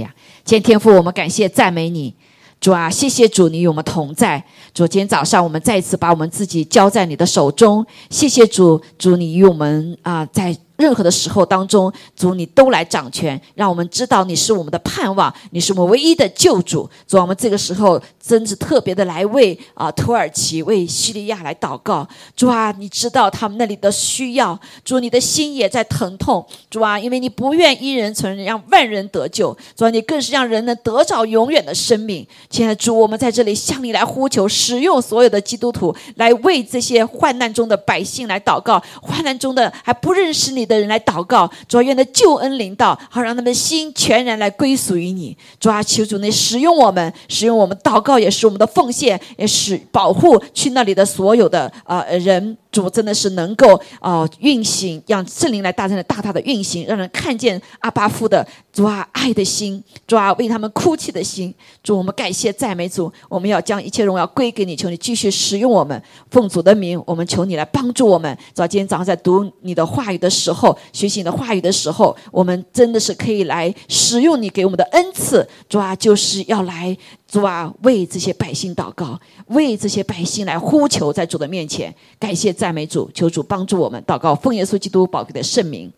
呀，今天父，我们感谢赞美你，主啊，谢谢主，你与我们同在。主，今天早上我们再一次把我们自己交在你的手中，谢谢主，主你与我们啊在。任何的时候当中，主你都来掌权，让我们知道你是我们的盼望，你是我们唯一的救主。主，我们这个时候真是特别的来为啊土耳其、为叙利亚来祷告。主啊，你知道他们那里的需要，主你的心也在疼痛。主啊，因为你不愿一人存，让万人得救。主啊，你更是让人能得着永远的生命。亲爱的主，我们在这里向你来呼求，使用所有的基督徒来为这些患难中的百姓来祷告，患难中的还不认识你。的人来祷告，主啊，愿的救恩临到，好让他们心全然来归属于你。主啊，求主你使用我们，使用我们祷告，也是我们的奉献，也是保护去那里的所有的呃人。主真的是能够啊运行，让圣灵来大声的大大的运行，让人看见阿巴夫的主啊爱的心，主啊为他们哭泣的心。主，我们感谢赞美主，我们要将一切荣耀归给你，求你继续使用我们，奉主的名，我们求你来帮助我们。早今天早上在读你的话语的时候，后学习你的话语的时候，我们真的是可以来使用你给我们的恩赐。主啊，就是要来。主啊，为这些百姓祷告，为这些百姓来呼求，在主的面前感谢赞美主，求主帮助我们祷告，奉耶稣基督宝贵的圣名，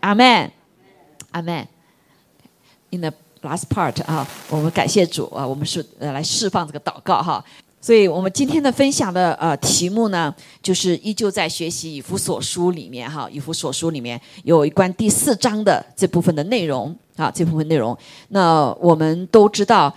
阿门，阿门。In the last part 啊，我们感谢主啊，我们是来释放这个祷告哈。所以我们今天的分享的呃题目呢，就是依旧在学习以弗所书里面哈，以弗所书里面有一关第四章的这部分的内容啊，这部分内容。那我们都知道。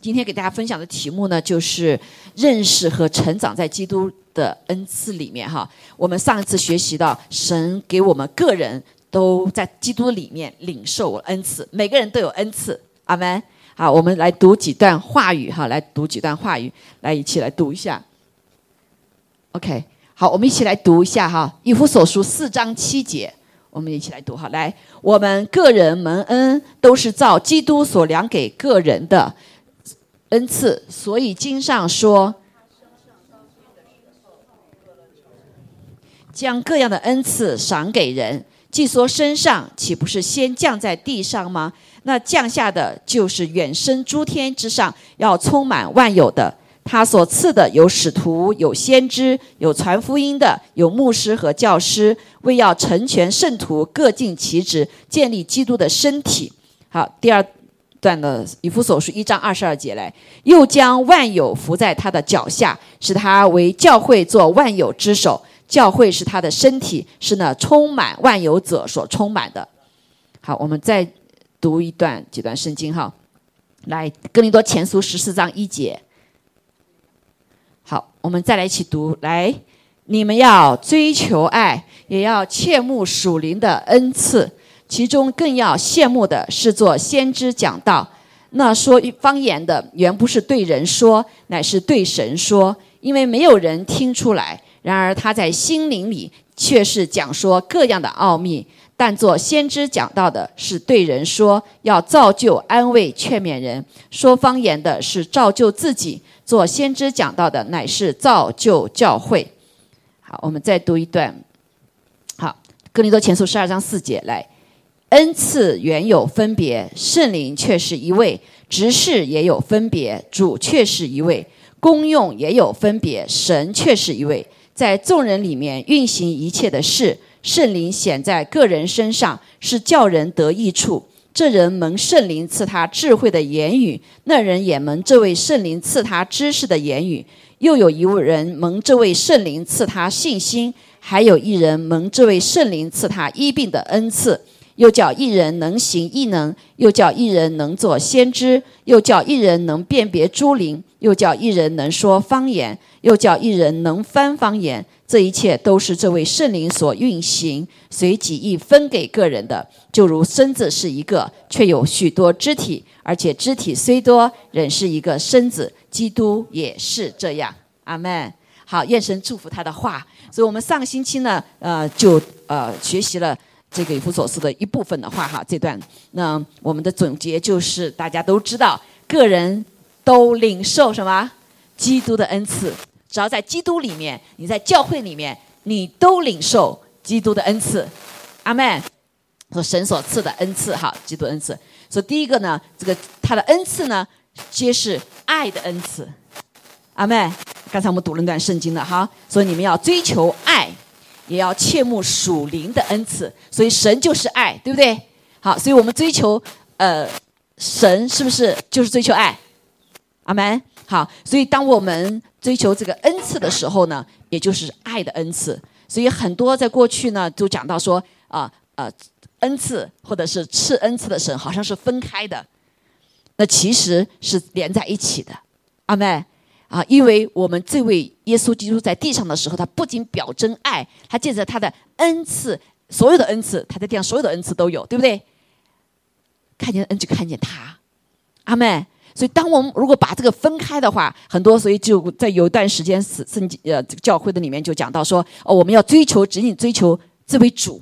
今天给大家分享的题目呢，就是认识和成长在基督的恩赐里面哈。我们上一次学习到，神给我们个人都在基督里面领受恩赐，每个人都有恩赐。阿门。好，我们来读几段话语哈，来读几段话语，来一起来读一下。OK，好，我们一起来读一下哈，《以弗所书》四章七节，我们一起来读哈。来，我们个人蒙恩都是照基督所量给个人的。恩赐，所以经上说，将各样的恩赐赏给人。既说身上，岂不是先降在地上吗？那降下的就是远升诸天之上，要充满万有的。他所赐的有使徒，有先知，有传福音的，有牧师和教师，为要成全圣徒，各尽其职，建立基督的身体。好，第二。段的以弗所书一章二十二节来，又将万有伏在他的脚下，使他为教会做万有之首。教会是他的身体，是那充满万有者所充满的。好，我们再读一段几段圣经哈，来哥林多前书十四章一节。好，我们再来一起读，来，你们要追求爱，也要切慕属灵的恩赐。其中更要羡慕的是做先知讲道，那说方言的原不是对人说，乃是对神说，因为没有人听出来。然而他在心灵里却是讲说各样的奥秘。但做先知讲到的是对人说，要造就、安慰、劝勉人；说方言的是造就自己。做先知讲到的乃是造就教会。好，我们再读一段。好，哥林多前书十二章四节来。恩赐原有分别，圣灵却是一位；执事也有分别，主却是一位；功用也有分别，神却是一位。在众人里面运行一切的事，圣灵显在个人身上，是叫人得益处。这人蒙圣灵赐他智慧的言语，那人也蒙这位圣灵赐他知识的言语。又有一位人蒙这位圣灵赐他信心，还有一人蒙这位圣灵赐他医病的恩赐。又叫一人能行异能，又叫一人能做先知，又叫一人能辨别诸灵，又叫一人能说方言，又叫一人能翻方言。这一切都是这位圣灵所运行，随己意分给个人的。就如身子是一个，却有许多肢体，而且肢体虽多，仍是一个身子。基督也是这样。阿门。好，愿神祝福他的话。所以我们上个星期呢，呃，就呃学习了。这个以弗所书的一部分的话，哈，这段那我们的总结就是，大家都知道，个人都领受什么？基督的恩赐。只要在基督里面，你在教会里面，你都领受基督的恩赐。阿门。和神所赐的恩赐，哈，基督恩赐。所以第一个呢，这个他的恩赐呢，皆是爱的恩赐。阿妹，刚才我们读了那段圣经了哈，所以你们要追求爱，也要切慕属灵的恩赐。所以神就是爱，对不对？好，所以我们追求呃神是不是就是追求爱？阿门。好，所以当我们追求这个恩赐的时候呢，也就是爱的恩赐。所以很多在过去呢，都讲到说啊呃恩赐或者是赐恩赐的神好像是分开的，那其实是连在一起的。阿门。啊，因为我们这位耶稣基督在地上的时候，他不仅表征爱，他借着他的恩赐，所有的恩赐，他在地上所有的恩赐都有，对不对？看见恩就看见他，阿门。所以，当我们如果把这个分开的话，很多，所以就在有一段时间，圣圣经呃，教会的里面就讲到说，哦，我们要追求，仅仅追求这位主。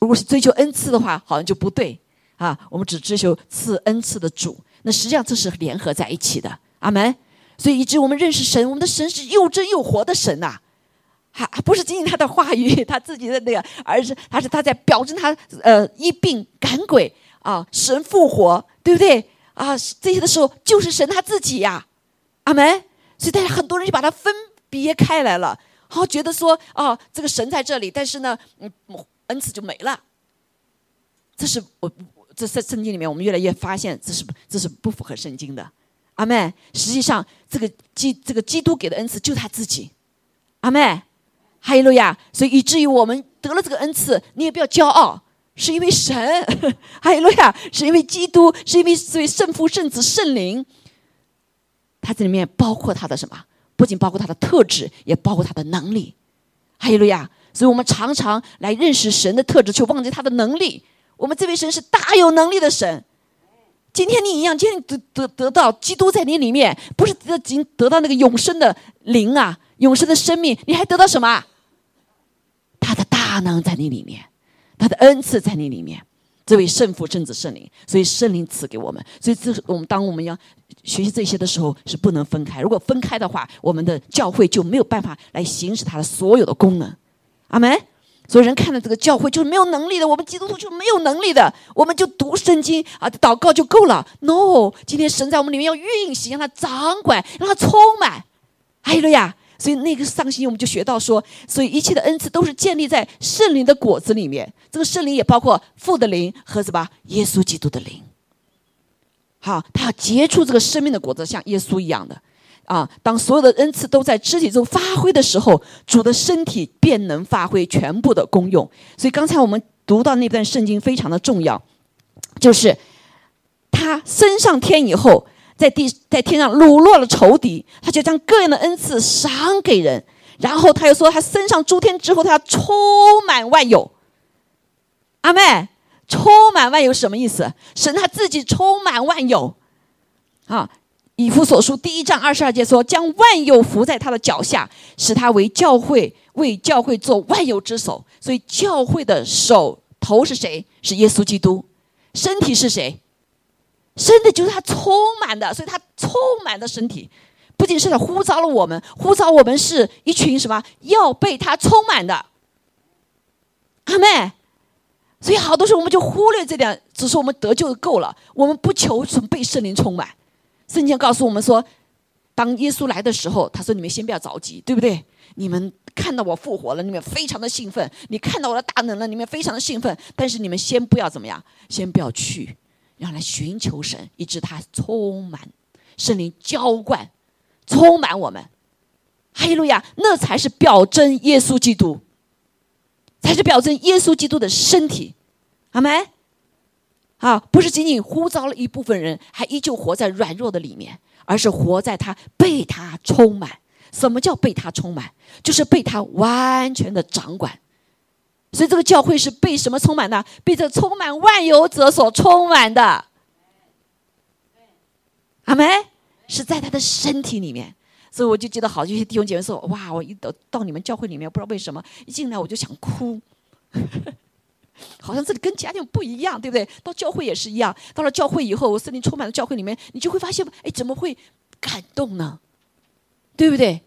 如果是追求恩赐的话，好像就不对啊。我们只追求赐恩赐的主，那实际上这是联合在一起的，阿门。所以，以致我们认识神，我们的神是又真又活的神呐，还还不是仅仅他的话语，他自己的那个，而是他是他在表征他呃医病赶鬼啊，神复活。对不对啊？这些的时候就是神他自己呀，阿门。所以大家很多人就把它分别开来了，好觉得说哦，这个神在这里，但是呢，嗯，恩赐就没了。这是我这在圣经里面，我们越来越发现这是这是不符合圣经的，阿门。实际上，这个基这个基督给的恩赐就他自己，阿门。哈利路亚。所以以至于我们得了这个恩赐，你也不要骄傲。是因为神，哈利路亚！是因为基督，是因为所谓圣父、圣子、圣灵，他这里面包括他的什么？不仅包括他的特质，也包括他的能力，哈利路亚！所以我们常常来认识神的特质，却忘记他的能力。我们这位神是大有能力的神。今天你一样，今天得得得到基督在你里面，不是得仅得到那个永生的灵啊，永生的生命，你还得到什么？他的大能在你里面。他的恩赐在你里面，这位圣父、圣子、圣灵，所以圣灵赐给我们。所以这是我们当我们要学习这些的时候，是不能分开。如果分开的话，我们的教会就没有办法来行使它的所有的功能。阿门。所以人看到这个教会就是没有能力的，我们基督徒就没有能力的，我们就读圣经啊，祷告就够了。No，今天神在我们里面要运行，让他掌管，让他充满。还有了呀。所以那个上星期我们就学到说，所以一切的恩赐都是建立在圣灵的果子里面。这个圣灵也包括父的灵和什么耶稣基督的灵。好，他要结出这个生命的果子，像耶稣一样的啊。当所有的恩赐都在肢体中发挥的时候，主的身体便能发挥全部的功用。所以刚才我们读到那段圣经非常的重要，就是他升上天以后。在地在天上掳落了仇敌，他就将各样的恩赐赏给人，然后他又说他升上诸天之后，他要充满万有。阿妹，充满万有什么意思？神他自己充满万有。啊，以弗所书第一章二十二节说，将万有伏在他的脚下，使他为教会为教会做万有之首。所以教会的手头是谁？是耶稣基督。身体是谁？身体就是他充满的，所以他充满的身体，不仅是他呼召了我们，呼召我们是一群什么要被他充满的，阿妹。所以好多时候我们就忽略这点，只是我们得救就够了，我们不求什么被圣灵充满。圣经告诉我们说，当耶稣来的时候，他说：“你们先不要着急，对不对？你们看到我复活了，你们非常的兴奋；你看到我的大能了，你们非常的兴奋。但是你们先不要怎么样，先不要去。”要来寻求神，以致他充满圣灵浇灌，充满我们。哈利路亚！那才是表征耶稣基督，才是表征耶稣基督的身体。阿门。啊，不是仅仅呼召了一部分人，还依旧活在软弱的里面，而是活在他被他充满。什么叫被他充满？就是被他完全的掌管。所以这个教会是被什么充满的？被这充满万有者所充满的。阿门，是在他的身体里面。所以我就记得好，这些弟兄姐妹说：“哇，我一到到你们教会里面，不知道为什么一进来我就想哭，好像这里跟其他地方不一样，对不对？到教会也是一样。到了教会以后，我森林充满了教会里面，你就会发现，哎，怎么会感动呢？对不对？”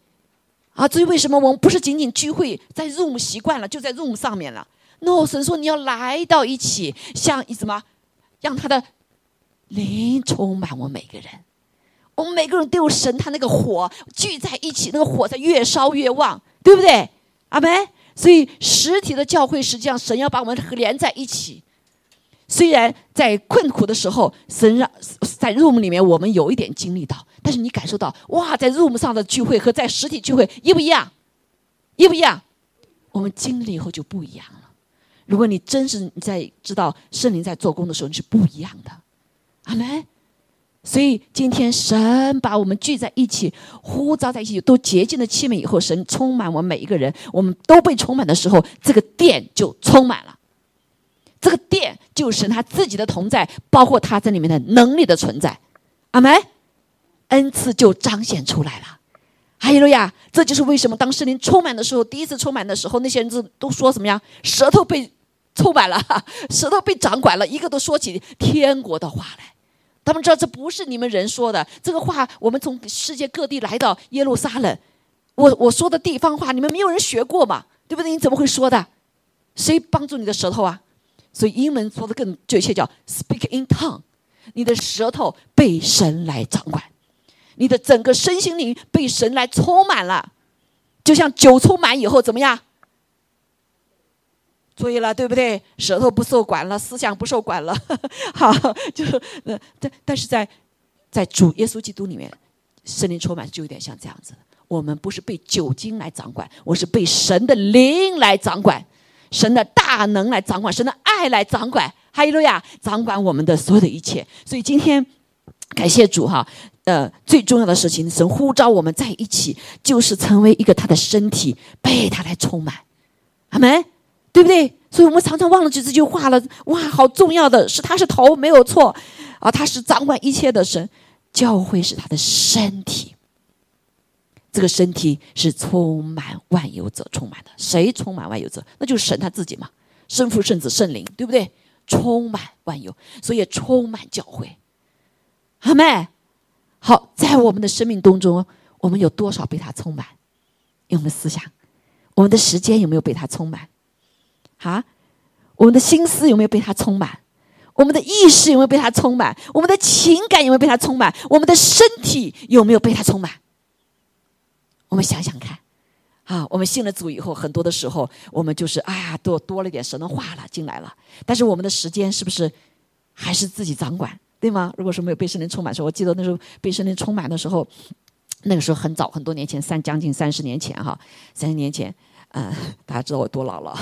啊，至于为什么我们不是仅仅聚会在 room 习惯了，就在 room 上面了，？no，神说你要来到一起，像什么，让他的灵充满我们每个人。我们每个人都有神他那个火聚在一起，那个火在越烧越旺，对不对？阿门。所以实体的教会实际上神要把我们连在一起。虽然在困苦的时候，神让在 room 里面我们有一点经历到，但是你感受到哇，在 room 上的聚会和在实体聚会一不一样？一不一样？我们经历以后就不一样了。如果你真是在知道圣灵在做工的时候，你是不一样的。阿门。所以今天神把我们聚在一起，呼召在一起，都洁净的器皿以后，神充满我们每一个人，我们都被充满的时候，这个殿就充满了。这个殿就是神他自己的同在，包括他在里面的能力的存在，阿门。恩赐就彰显出来了。哈利路亚！这就是为什么当圣灵充满的时候，第一次充满的时候，那些人都都说什么呀？舌头被充满了，舌头被掌管了，一个都说起天国的话来。他们知道这不是你们人说的，这个话我们从世界各地来到耶路撒冷，我我说的地方话，你们没有人学过嘛？对不对？你怎么会说的？谁帮助你的舌头啊？所以英文说的更确切，叫 speak in tongue。你的舌头被神来掌管，你的整个身心灵被神来充满了，就像酒充满以后怎么样？注意了，对不对？舌头不受管了，思想不受管了，好，就是呃，但但是在在主耶稣基督里面，圣灵充满就有点像这样子。我们不是被酒精来掌管，我是被神的灵来掌管。神的大能来掌管，神的爱来掌管，哈利路亚，掌管我们的所有的一切。所以今天感谢主哈，呃，最重要的事情，神呼召我们在一起，就是成为一个他的身体，被他来充满，阿门，对不对？所以我们常常忘了这这句话了。哇，好重要的是，他是头，没有错啊，他是掌管一切的神，教会是他的身体。这个身体是充满万有者充满的，谁充满万有者？那就是神他自己嘛，圣父、圣子、圣灵，对不对？充满万有，所以充满教会。阿妹，好，在我们的生命当中，我们有多少被他充满？用我们的思想，我们的时间有没有被他充满？啊，我们的心思有没有被他充满？我们的意识有没有被他充满？我们的情感有没有被他充满？我们的身体有没有被他充满？我们想想看，啊，我们信了主以后，很多的时候，我们就是哎呀，多多了点神的话了进来了。但是我们的时间是不是还是自己掌管，对吗？如果说没有被圣灵充满的时候，我记得那时候被圣灵充满的时候，那个时候很早，很多年前，三将近三十年前哈，三十年前，嗯，大家知道我多老了。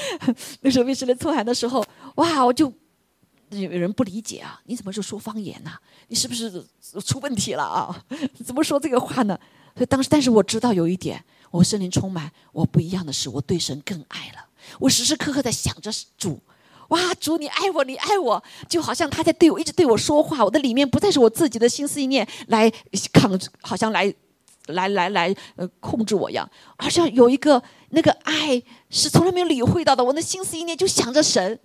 那时候被圣灵充满的时候，哇，我就有人不理解啊，你怎么就说方言呢？你是不是出问题了啊？怎么说这个话呢？所以当时，但是我知道有一点，我森林充满我不一样的是，我对神更爱了。我时时刻刻在想着主，哇，主你爱我，你爱我，就好像他在对我一直对我说话。我的里面不再是我自己的心思意念来抗，好像来来来来呃控制我一样，好像有一个那个爱是从来没有理会到的。我的心思意念就想着神，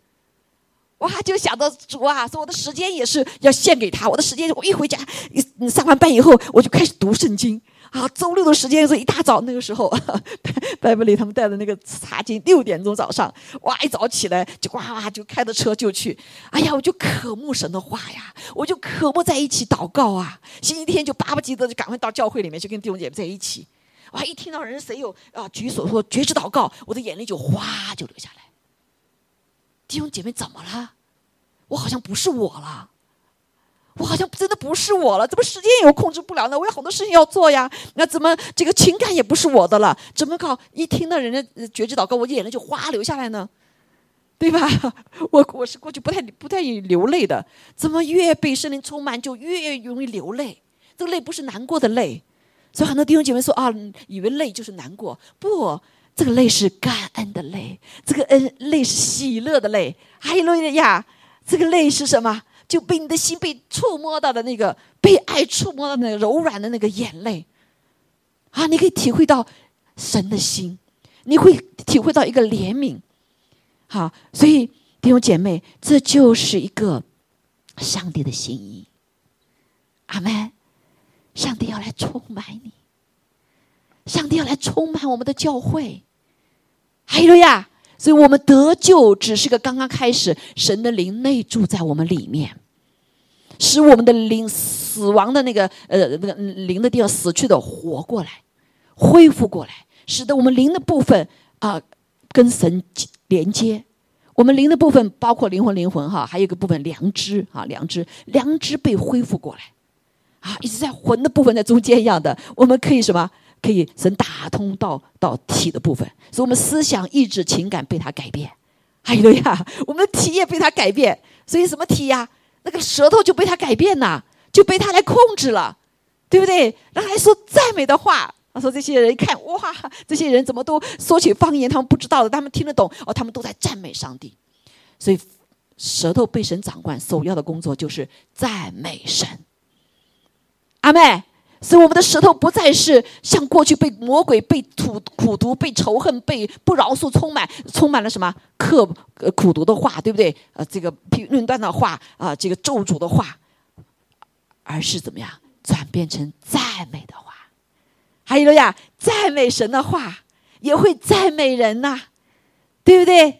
哇，就想着主啊，所以我的时间也是要献给他。我的时间，我一回家，上完班以后，我就开始读圣经。啊，周六的时间是一大早，那个时候，戴布里他们带的那个茶经，六点钟早上，哇，一早起来就哇哇就开着车就去，哎呀，我就渴慕神的话呀，我就渴慕在一起祷告啊，星期天就巴不得就赶快到教会里面去跟弟兄姐妹在一起，哇，一听到人谁有啊举手说绝志祷告，我的眼泪就哗就流下来。弟兄姐妹怎么了？我好像不是我了。我好像真的不是我了，怎么时间也控制不了呢？我有好多事情要做呀，那怎么这个情感也不是我的了？怎么搞？一听到人家绝志祷告，我眼泪就哗流下来呢？对吧？我我是过去不太不太流泪的，怎么越被圣灵充满就越容易流泪？这个泪不是难过的泪，所以很多弟兄姐妹说啊，以为泪就是难过，不，这个泪是感恩的泪，这个恩泪是喜乐的泪。还有了呀，这个泪是什么？就被你的心被触摸到的那个被爱触摸到那个柔软的那个眼泪，啊，你可以体会到神的心，你会体会到一个怜悯，好，所以弟兄姐妹，这就是一个上帝的心意。阿门。上帝要来充满你，上帝要来充满我们的教会，还有呀，所以我们得救只是个刚刚开始，神的灵内住在我们里面，使我们的灵死亡的那个呃那个灵的地方死去的活过来，恢复过来，使得我们灵的部分啊跟神连接。我们灵的部分包括灵魂，灵魂哈，还有一个部分良知啊，良知，良知被恢复过来，啊，一直在魂的部分在中间一样的，我们可以什么？可以神打通到到体的部分，所以我们思想、意志、情感被它改变。哎呦呀，我们的体也被它改变，所以什么体呀？那个舌头就被他改变了，就被他来控制了，对不对？让他来说赞美的话。他说：“这些人一看，哇，这些人怎么都说起方言？他们不知道的，他们听得懂哦。他们都在赞美上帝，所以舌头被神掌管，首要的工作就是赞美神。阿妹，所以我们的舌头不再是像过去被魔鬼、被苦苦毒、被仇恨、被不饶恕充满，充满了什么刻呃苦毒的话，对不对？呃，这个评论断的话啊，这个咒诅的话，而是怎么样转变成赞美的话。”还有呀，赞美神的话也会赞美人呐，对不对？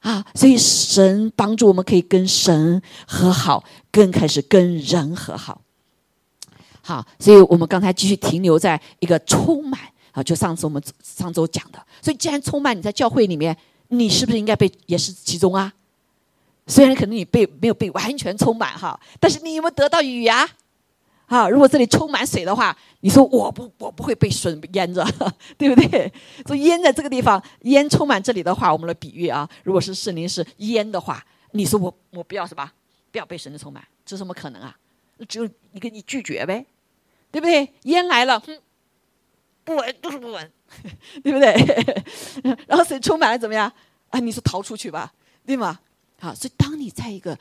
啊，所以神帮助我们可以跟神和好，更开始跟人和好。好，所以我们刚才继续停留在一个充满啊，就上次我们上周讲的。所以既然充满，你在教会里面，你是不是应该被也是其中啊？虽然可能你被没有被完全充满哈，但是你有没有得到雨呀？啊，如果这里充满水的话，你说我不，我不会被水淹着，对不对？所以淹在这个地方，淹充满这里的话，我们的比喻啊，如果是圣灵是淹的话，你说我我不要什么，不要被神的充满，这怎么可能啊？只有一个你拒绝呗，对不对？烟来了，哼，不闻就是不闻，对不对？然后水充满了怎么样？啊，你说逃出去吧，对吗？好，所以当你在一个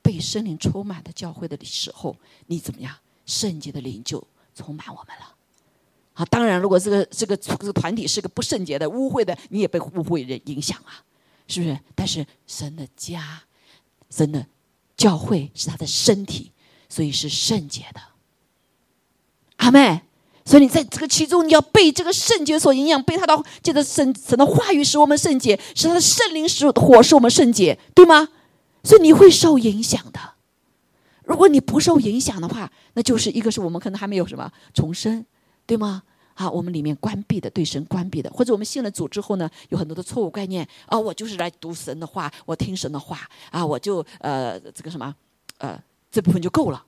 被圣灵充满的教会的时候，你怎么样？圣洁的灵就充满我们了，啊，当然，如果这个这个这个团体是个不圣洁的、污秽的，你也被污秽人影响啊，是不是？但是神的家，神的教会是他的身体，所以是圣洁的。阿妹，所以你在这个其中，你要被这个圣洁所影响，被他的借着神神的话语使我们圣洁，使他的圣灵使火使我们圣洁，对吗？所以你会受影响的。如果你不受影响的话，那就是一个是我们可能还没有什么重生，对吗？啊，我们里面关闭的对神关闭的，或者我们信了主之后呢，有很多的错误概念啊，我就是来读神的话，我听神的话啊，我就呃这个什么呃这部分就够了。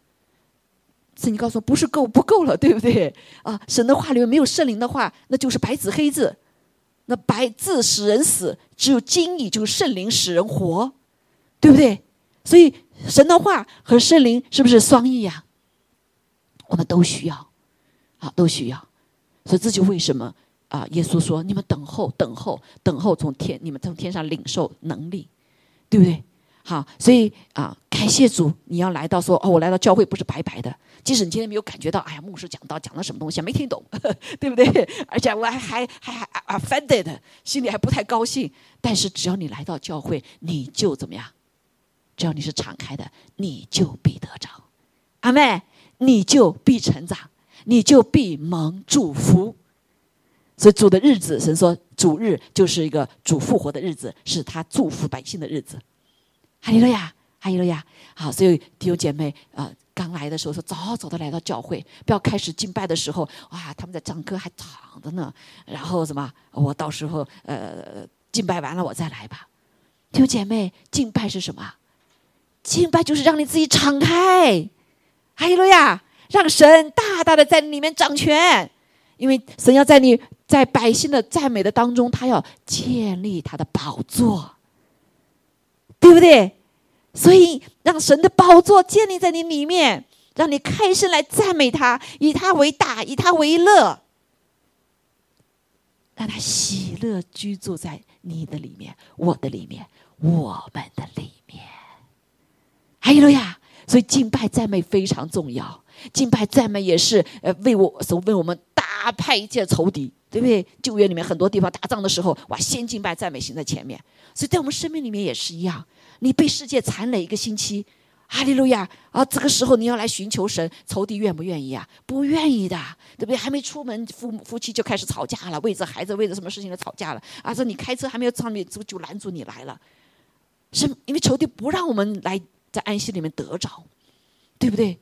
圣经告诉我不是够不够了，对不对？啊，神的话里面没有圣灵的话，那就是白纸黑字，那白字使人死，只有经义就是圣灵使人活，对不对？所以。神的话和圣灵是不是双翼呀？我们都需要，啊，都需要。所以这就为什么啊？耶稣说：“你们等候，等候，等候，从天，你们从天上领受能力，对不对？”好，所以啊，感谢主，你要来到说哦，我来到教会不是白白的。即使你今天没有感觉到，哎呀，牧师讲到讲了什么东西没听懂，对不对？而且我还还还还 offended，心里还不太高兴。但是只要你来到教会，你就怎么样？只要你是敞开的，你就必得着，阿妹，你就必成长，你就必蒙祝福。所以主的日子，神说主日就是一个主复活的日子，是他祝福百姓的日子。哈利路亚，哈利路亚。好，所以弟兄姐妹啊，刚来的时候说早早的来到教会，不要开始敬拜的时候，哇，他们在唱歌还躺着呢。然后什么，我到时候呃敬拜完了我再来吧。弟兄姐妹，敬拜是什么？敬拜就是让你自己敞开，哈利路亚，让神大大的在里面掌权，因为神要在你在百姓的赞美的当中，他要建立他的宝座，对不对？所以让神的宝座建立在你里面，让你开声来赞美他，以他为大，以他为乐，让他喜乐居住在你的里面，我的里面，我们的里面。哈利路亚！所以敬拜赞美非常重要，敬拜赞美也是呃为我所为我们打败一切仇敌，对不对？旧约里面很多地方打仗的时候，哇，先敬拜赞美行在前面。所以在我们生命里面也是一样，你被世界缠累一个星期，哈利路亚啊！这个时候你要来寻求神，仇敌愿不愿意啊？不愿意的，对不对？还没出门，夫夫妻就开始吵架了，为着孩子，为着什么事情来吵架了？啊，说你开车还没有上面，就就拦住你来了，是因为仇敌不让我们来在安息里面得着，对不对？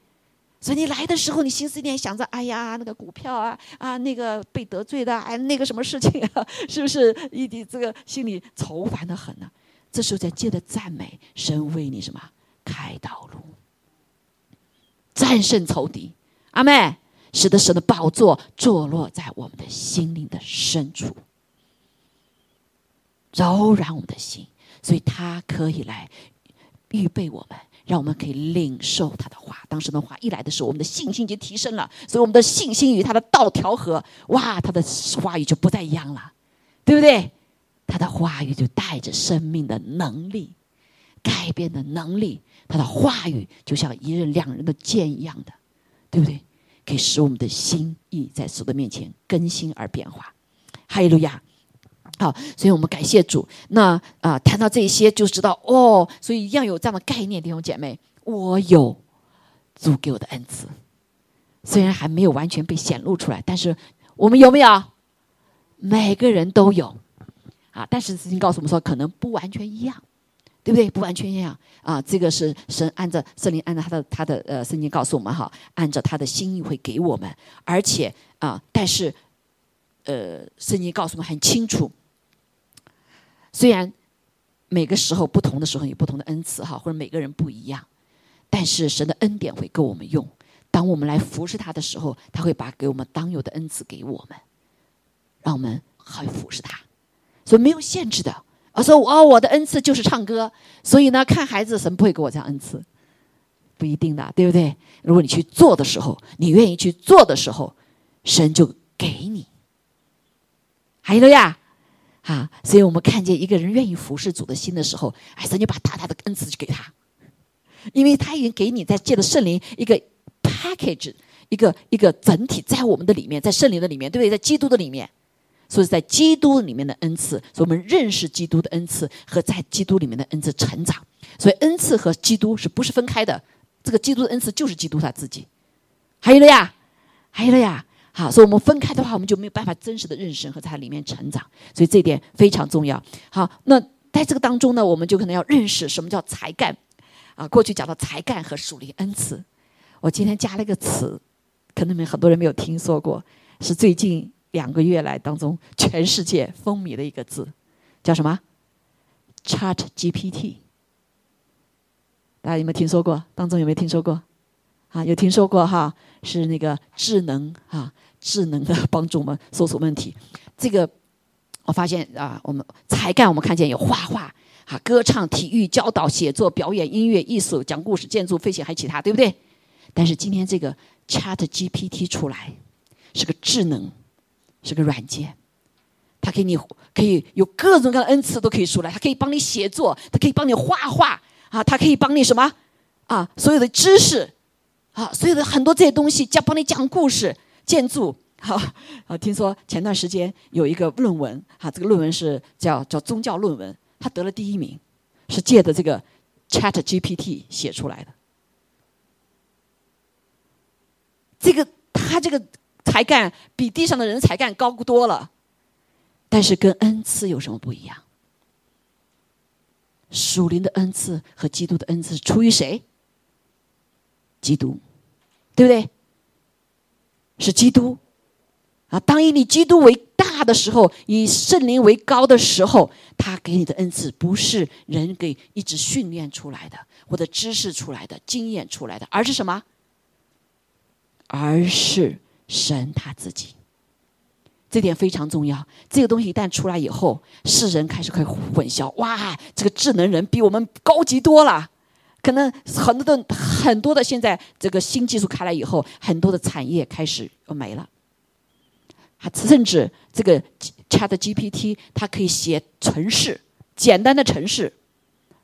所以你来的时候，你心思念想着，哎呀，那个股票啊，啊，那个被得罪的，哎，那个什么事情啊，是不是？一滴这个心里愁烦的很呢？这时候在借着赞美，神为你什么？开道路，战胜仇敌，阿妹，使得神的宝座坐落在我们的心灵的深处，柔软我们的心，所以他可以来预备我们，让我们可以领受他的话。当神的话一来的时候，我们的信心就提升了，所以我们的信心与他的道调和，哇，他的话语就不再一样了，对不对？他的话语就带着生命的能力。改变的能力，他的话语就像一刃两刃的剑一样的，对不对？可以使我们的心意在主的面前更新而变化。哈利路亚！好，所以我们感谢主。那啊，谈到这些就知道哦，所以一样有这样的概念，弟兄姐妹，我有主给我的恩赐，虽然还没有完全被显露出来，但是我们有没有？每个人都有啊，但是圣经告诉我们说，可能不完全一样。对不对？不完全一样啊！这个是神按照圣灵按照他的他的呃圣经告诉我们哈，按照他的心意会给我们，而且啊，但是呃，圣经告诉我们很清楚，虽然每个时候不同的时候有不同的恩赐哈，或者每个人不一样，但是神的恩典会够我们用。当我们来服侍他的时候，他会把给我们当有的恩赐给我们，让我们好服侍他，所以没有限制的。我说：“哦，我的恩赐就是唱歌，所以呢，看孩子神不会给我这样恩赐，不一定的，对不对？如果你去做的时候，你愿意去做的时候，神就给你。还有呀，啊，所以我们看见一个人愿意服侍主的心的时候，哎，神就把大大的恩赐去给他，因为他已经给你在借着圣灵一个 package，一个一个整体在我们的里面，在圣灵的里面，对不对？在基督的里面。”所以在基督里面的恩赐，所以我们认识基督的恩赐和在基督里面的恩赐成长。所以恩赐和基督是不是分开的？这个基督的恩赐就是基督他自己。还有了呀，还有了呀。好，所以我们分开的话，我们就没有办法真实的认识和在里面成长。所以这一点非常重要。好，那在这个当中呢，我们就可能要认识什么叫才干啊。过去讲到才干和属灵恩赐，我今天加了一个词，可能没很多人没有听说过，是最近。两个月来当中，全世界风靡的一个字，叫什么？Chat GPT。大家有没有听说过？当中有没有听说过？啊，有听说过哈？是那个智能啊，智能的帮助我们搜索问题。这个我发现啊，我们才干，我们看见有画画啊、歌唱、体育、教导、写作、表演、音乐、艺术、讲故事、建筑、飞行，还有其他，对不对？但是今天这个 Chat GPT 出来，是个智能。是个软件，它给你可以有各种各样的恩赐都可以出来，它可以帮你写作，它可以帮你画画啊，它可以帮你什么啊？所有的知识啊，所有的很多这些东西，讲帮你讲故事、建筑。好，啊，听说前段时间有一个论文啊，这个论文是叫叫宗教论文，他得了第一名，是借的这个 Chat GPT 写出来的。这个他这个。才干比地上的人才干高多了，但是跟恩赐有什么不一样？属灵的恩赐和基督的恩赐出于谁？基督，对不对？是基督啊！当以你基督为大的时候，以圣灵为高的时候，他给你的恩赐不是人给一直训练出来的，或者知识出来的、经验出来的，而是什么？而是。神他自己，这点非常重要。这个东西一旦出来以后，世人开始可以混淆。哇，这个智能人比我们高级多了。可能很多的很多的现在这个新技术开来以后，很多的产业开始要没了。还甚至这个 Chat GPT，它可以写程式，简单的程式，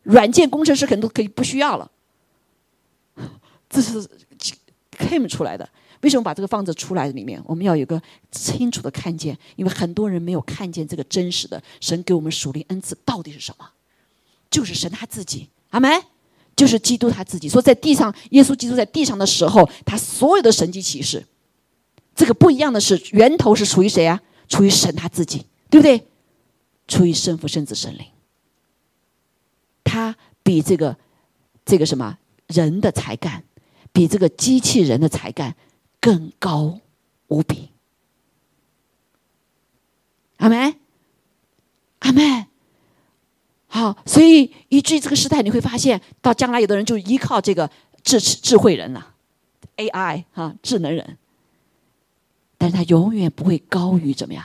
软件工程师很多可以不需要了。这是 came 出来的。为什么把这个放在出来里面？我们要有个清楚的看见，因为很多人没有看见这个真实的神给我们属灵恩赐到底是什么，就是神他自己，阿门，就是基督他自己。说在地上，耶稣基督在地上的时候，他所有的神迹启示，这个不一样的是，源头是属于谁啊？属于神他自己，对不对？出于圣父、圣子、圣灵。他比这个这个什么人的才干，比这个机器人的才干更高无比。阿门，阿门。好，所以以至于这个时代，你会发现，到将来有的人就依靠这个智智慧人了，AI 哈，智能人。但是他永远不会高于怎么样？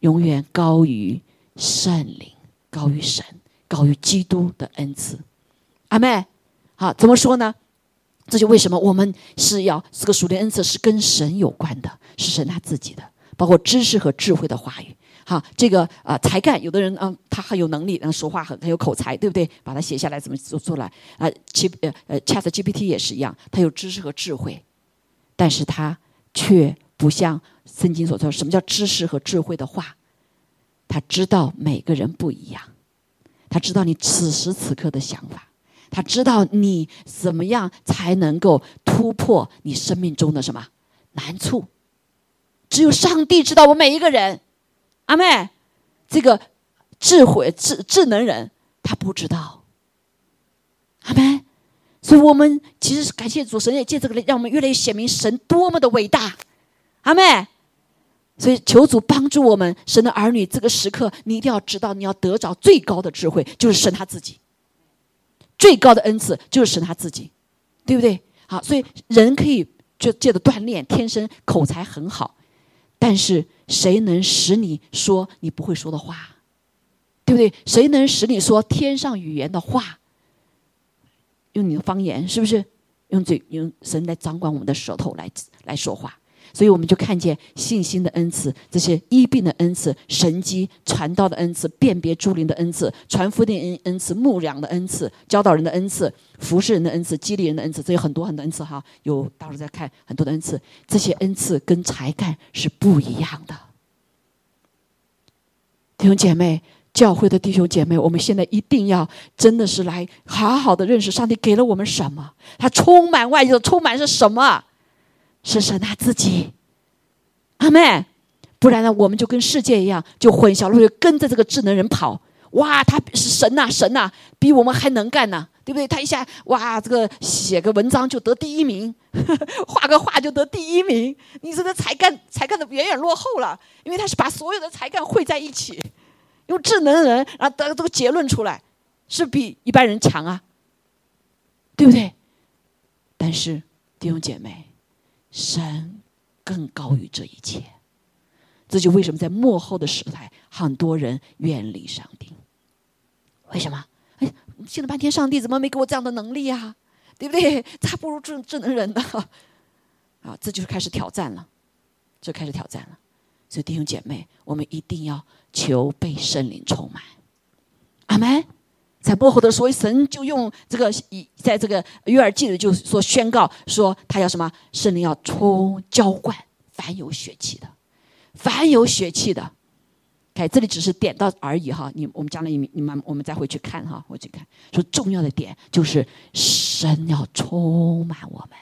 永远高于圣灵，高于神，高于基督的恩赐。阿妹，好，怎么说呢？这就为什么我们是要这个属灵恩赐是跟神有关的，是神他自己的，包括知识和智慧的话语。好，这个啊，才干，有的人嗯，他很有能力，然后说话很很有口才，对不对？把它写下来，怎么做出来？啊，G 呃呃，Chat GPT 也是一样，他有知识和智慧，但是他却不像圣经所说，什么叫知识和智慧的话？他知道每个人不一样，他知道你此时此刻的想法，他知道你怎么样才能够突破你生命中的什么难处？只有上帝知道我每一个人。阿妹，这个智慧智智能人他不知道，阿妹，所以我们其实感谢主神也借这个让我们越来越显明神多么的伟大，阿妹，所以求主帮助我们神的儿女，这个时刻你一定要知道，你要得着最高的智慧，就是神他自己，最高的恩赐就是神他自己，对不对？好，所以人可以就借着锻炼，天生口才很好，但是。谁能使你说你不会说的话，对不对？谁能使你说天上语言的话？用你的方言，是不是？用嘴，用神来掌管我们的舌头来来说话。所以我们就看见信心的恩赐，这些医病的恩赐、神机传道的恩赐、辨别诸灵的恩赐、传福音恩恩赐、牧养的恩赐、教导人的恩赐、服侍人的恩赐、激励人的恩赐，这有很多很多恩赐哈。有到时候再看很多的恩赐，这些恩赐跟才干是不一样的。弟兄姐妹，教会的弟兄姐妹，我们现在一定要真的是来好好的认识上帝给了我们什么，他充满外界，充满是什么？是神他自己，阿妹，不然呢，我们就跟世界一样，就混淆了，就跟着这个智能人跑。哇，他是神呐，神呐，比我们还能干呢，对不对？他一下哇，这个写个文章就得第一名，呵 呵画个画就得第一名。你这个才干，才干的远远落后了，因为他是把所有的才干汇在一起，用智能人，然后得这个结论出来，是比一般人强啊，对不对？但是弟兄姐妹。神更高于这一切，这就为什么在幕后的时代，很多人远离上帝。为什么？哎，信了半天，上帝怎么没给我这样的能力啊？对不对？这还不如智智能人呢。啊，这就是开始挑战了，这开始挑战了。所以弟兄姐妹，我们一定要求被圣灵充满。阿门。在幕后的所以神就用这个以在这个约尔记里就说宣告说他要什么圣灵要充浇灌凡有血气的，凡有血气的，哎，这里只是点到而已哈。你我们将来你你们我们再回去看哈，回去看说重要的点就是神要充满我们，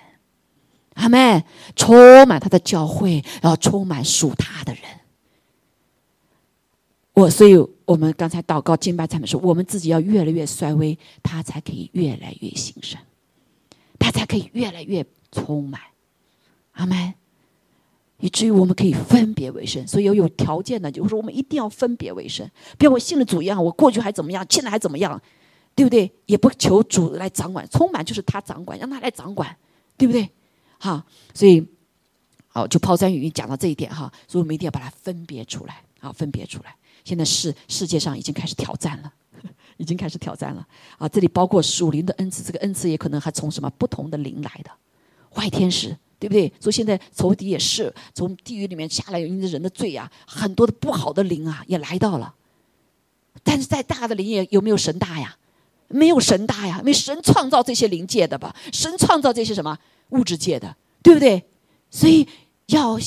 阿门，充满他的教会，要充满属他的人。我所以。我们刚才祷告敬拜赞美说，我们自己要越来越衰微，他才可以越来越兴盛，他才可以越来越充满。阿门。以至于我们可以分别为圣，所以要有条件的，就是说我们一定要分别为圣。不要我信了主一样，我过去还怎么样，现在还怎么样，对不对？也不求主来掌管，充满就是他掌管，让他来掌管，对不对？哈，所以好，就抛砖引玉讲到这一点哈，所以我们一定要把它分别出来，啊，分别出来。现在世世界上已经开始挑战了，已经开始挑战了啊！这里包括属灵的恩赐，这个恩赐也可能还从什么不同的灵来的，坏天使，对不对？所以现在仇敌也是从地狱里面下来，因为人的罪啊，很多的不好的灵啊也来到了。但是再大的灵也有没有神大呀？没有神大呀，因为神创造这些灵界的吧？神创造这些什么物质界的，对不对？所以要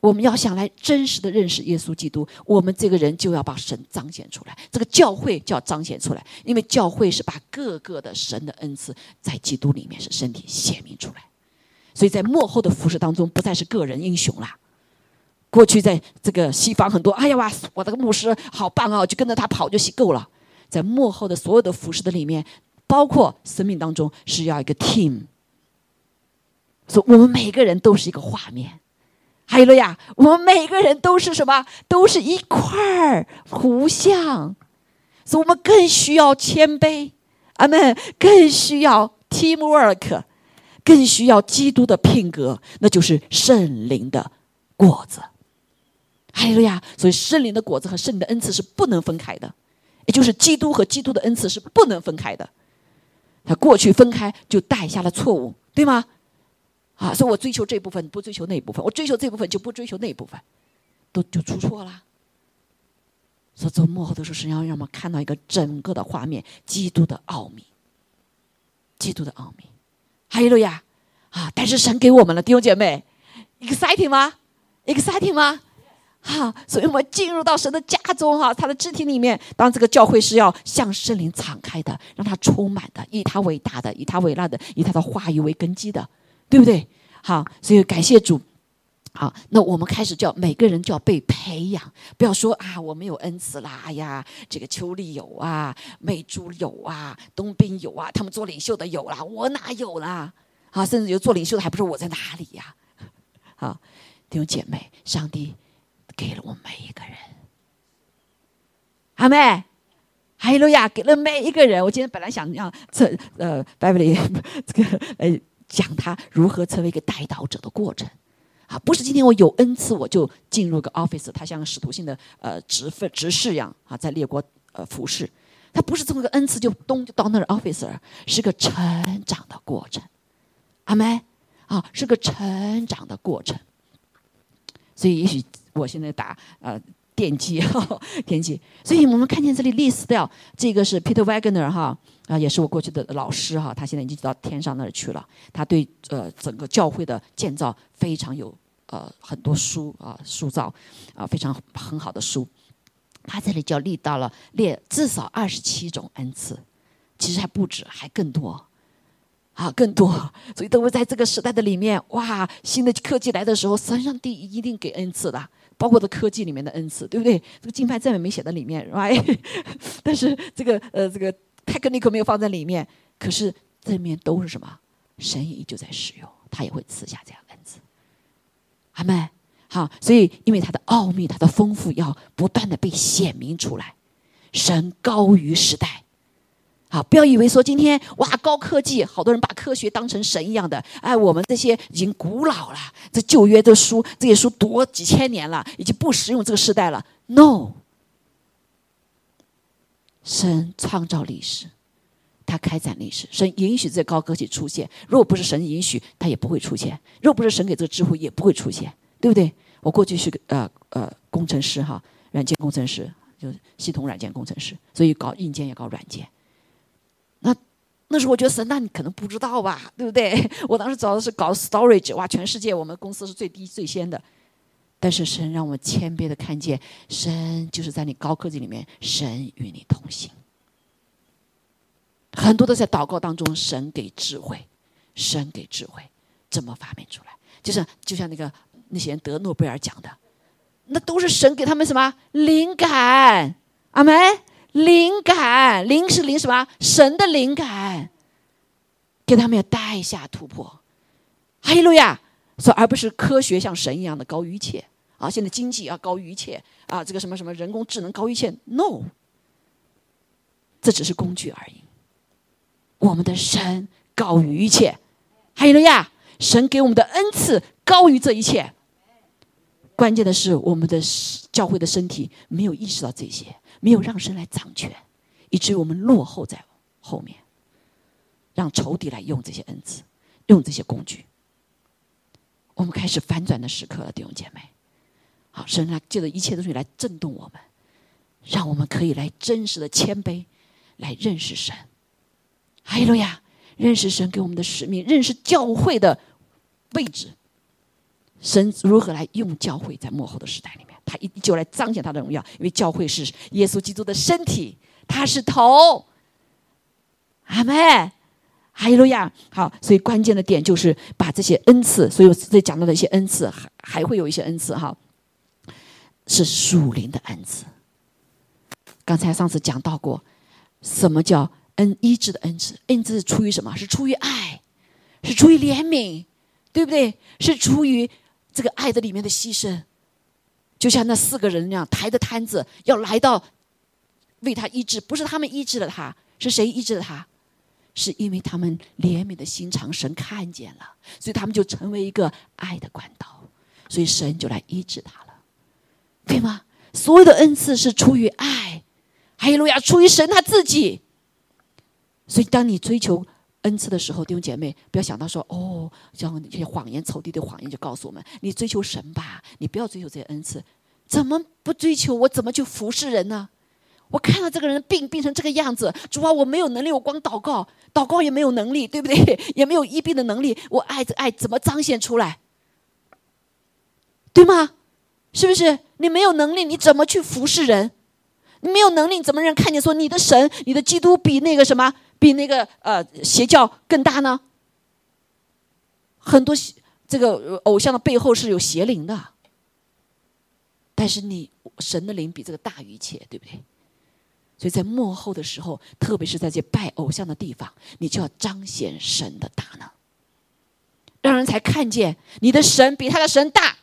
我们要想来真实的认识耶稣基督，我们这个人就要把神彰显出来，这个教会就要彰显出来，因为教会是把各个的神的恩赐在基督里面是身体显明出来，所以在幕后的服饰当中，不再是个人英雄啦。过去在这个西方很多，哎呀哇，我这个牧师好棒啊，就跟着他跑就行够了。在幕后的所有的服饰的里面，包括生命当中是要一个 team，说我们每个人都是一个画面。还有了呀，我们每个人都是什么？都是一块儿互相，所以我们更需要谦卑，阿门。更需要 teamwork，更需要基督的品格，那就是圣灵的果子。还有了呀，所以圣灵的果子和圣灵的恩赐是不能分开的，也就是基督和基督的恩赐是不能分开的。他过去分开就带下了错误，对吗？啊，所以我追求这部分，不追求那一部分；我追求这部分，就不追求那一部分，都就出错了。所以做幕后的时候，神要让我们看到一个整个的画面，基督的奥秘，基督的奥秘。还有了呀，啊！但是神给我们了弟兄姐妹，exciting 吗？exciting 吗？好，所以我们进入到神的家中哈，他的肢体里面。当这个教会是要向圣灵敞开的，让他充满的，以他为大的，以他为大的，以他的话语为根基的。对不对？好，所以感谢主。好，那我们开始叫每个人就要被培养，不要说啊，我们有恩赐啦，哎呀，这个邱丽有啊，美珠有啊，东兵有啊，他们做领袖的有啦，我哪有啦？啊，甚至有做领袖的还不知道我在哪里呀？好，弟兄姐妹，上帝给了我每一个人，阿妹，哈利路亚，给了每一个人。我今天本来想让这呃拜布里这个呃。讲他如何成为一个带导者的过程，啊，不是今天我有恩赐我就进入个 office，他像使徒性的呃职分执事一样啊，在列国呃服侍，他不是这么个恩赐就咚就到那儿 officer，是个成长的过程，阿妹啊，是个成长的过程，所以也许我现在打呃。奠基，奠基。所以我们看见这里历史掉，这个是 Peter Wagner 哈啊，也是我过去的老师哈，他现在已经到天上那儿去了。他对呃整个教会的建造非常有呃很多书啊塑造啊非常很好的书。他这里就立到了列至少二十七种恩赐，其实还不止，还更多啊更多。所以都会在这个时代的里面，哇，新的科技来的时候，神上帝一定给恩赐的。包括的科技里面的恩赐，对不对？这个金牌赞美没写在里面，right？但是这个呃，这个 technical 没有放在里面，可是这里面都是什么？神依旧在使用，他也会赐下这样恩赐。阿门。好，所以因为他的奥秘，他的丰富要不断的被显明出来，神高于时代。好，不要以为说今天哇高科技，好多人把科学当成神一样的。哎，我们这些已经古老了，这旧约的书，这些书读几千年了，已经不实用这个时代了。No，神创造历史，他开展历史，神允许这高科技出现。如果不是神允许，它也不会出现；如果不是神给这个智慧，也不会出现，对不对？我过去是个呃呃工程师哈，软件工程师，就是系统软件工程师，所以搞硬件也搞软件。那时候我觉得神，那你可能不知道吧，对不对？我当时找的是搞 storage，哇，全世界我们公司是最低最先的。但是神让我谦卑的看见，神就是在你高科技里面，神与你同行。很多都在祷告当中，神给智慧，神给智慧，怎么发明出来？就是就像那个那些人得诺贝尔奖的，那都是神给他们什么灵感？阿门。灵感，灵是灵什么？神的灵感，给他们要带一下突破。哈利路亚！说而不是科学像神一样的高于一切啊！现在经济要高于一切啊！这个什么什么人工智能高于一切？No，这只是工具而已。我们的神高于一切。哈利路亚！神给我们的恩赐高于这一切。关键的是，我们的教会的身体没有意识到这些。没有让神来掌权，以至于我们落后在后面，让仇敌来用这些恩赐，用这些工具。我们开始反转的时刻了，弟兄姐妹。好，神来借着一切东西来震动我们，让我们可以来真实的谦卑，来认识神。哈利路亚！认识神给我们的使命，认识教会的位置，神如何来用教会在幕后的时代里面，他依旧来彰显他的荣耀，因为教会是耶稣基督的身体，他是头。阿门，哈利路亚。好，所以关键的点就是把这些恩赐，所以我这讲到的一些恩赐，还还会有一些恩赐哈，是属灵的恩赐。刚才上次讲到过，什么叫恩医治的恩赐？恩赐是出于什么？是出于爱，是出于怜悯，对不对？是出于这个爱的里面的牺牲。就像那四个人那样抬着摊子要来到为他医治，不是他们医治了他，是谁医治了他？是因为他们怜悯的心肠，神看见了，所以他们就成为一个爱的管道，所以神就来医治他了，对吗？所有的恩赐是出于爱，哈利路亚，出于神他自己。所以当你追求恩赐的时候，弟兄姐妹，不要想到说哦，像这些谎言、仇敌的谎言就告诉我们，你追求神吧，你不要追求这些恩赐，怎么不追求？我怎么去服侍人呢？我看到这个人病病成这个样子，主啊，我没有能力，我光祷告，祷告也没有能力，对不对？也没有医病的能力，我爱着爱怎么彰显出来？对吗？是不是？你没有能力，你怎么去服侍人？你没有能力，怎么让人看见说你的神、你的基督比那个什么，比那个呃邪教更大呢？很多这个偶像的背后是有邪灵的，但是你神的灵比这个大于一切，对不对？所以在幕后的时候，特别是在这拜偶像的地方，你就要彰显神的大能，让人才看见你的神比他的神大。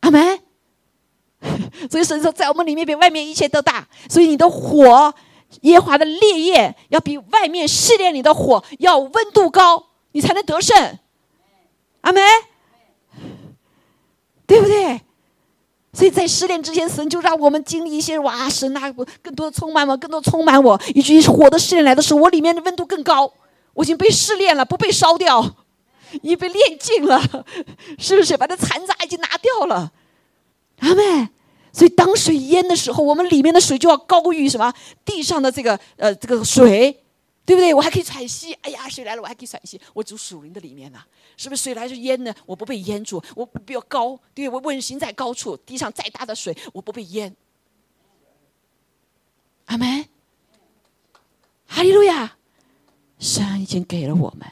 阿门。所以神说，在我们里面比外面一切都大。所以你的火，耶华的烈焰，要比外面试炼你的火要温度高，你才能得胜。阿门。对不对？所以在失恋之前，神就让我们经历一些哇，神啊，更多的充满我，更多充满我，以至于火的试炼来的时候，我里面的温度更高，我已经被试炼了，不被烧掉，已经被炼尽了，是不是？把那残渣已经拿掉了，阿妹。所以当水淹的时候，我们里面的水就要高于什么？地上的这个呃这个水。对不对？我还可以喘息。哎呀，水来了，我还可以喘息。我住树林的里面呢，是不是？水来就淹呢，我不被淹住。我比较高，对我稳行在高处，地上再大的水，我不被淹。阿门。哈利路亚！神已经给了我们，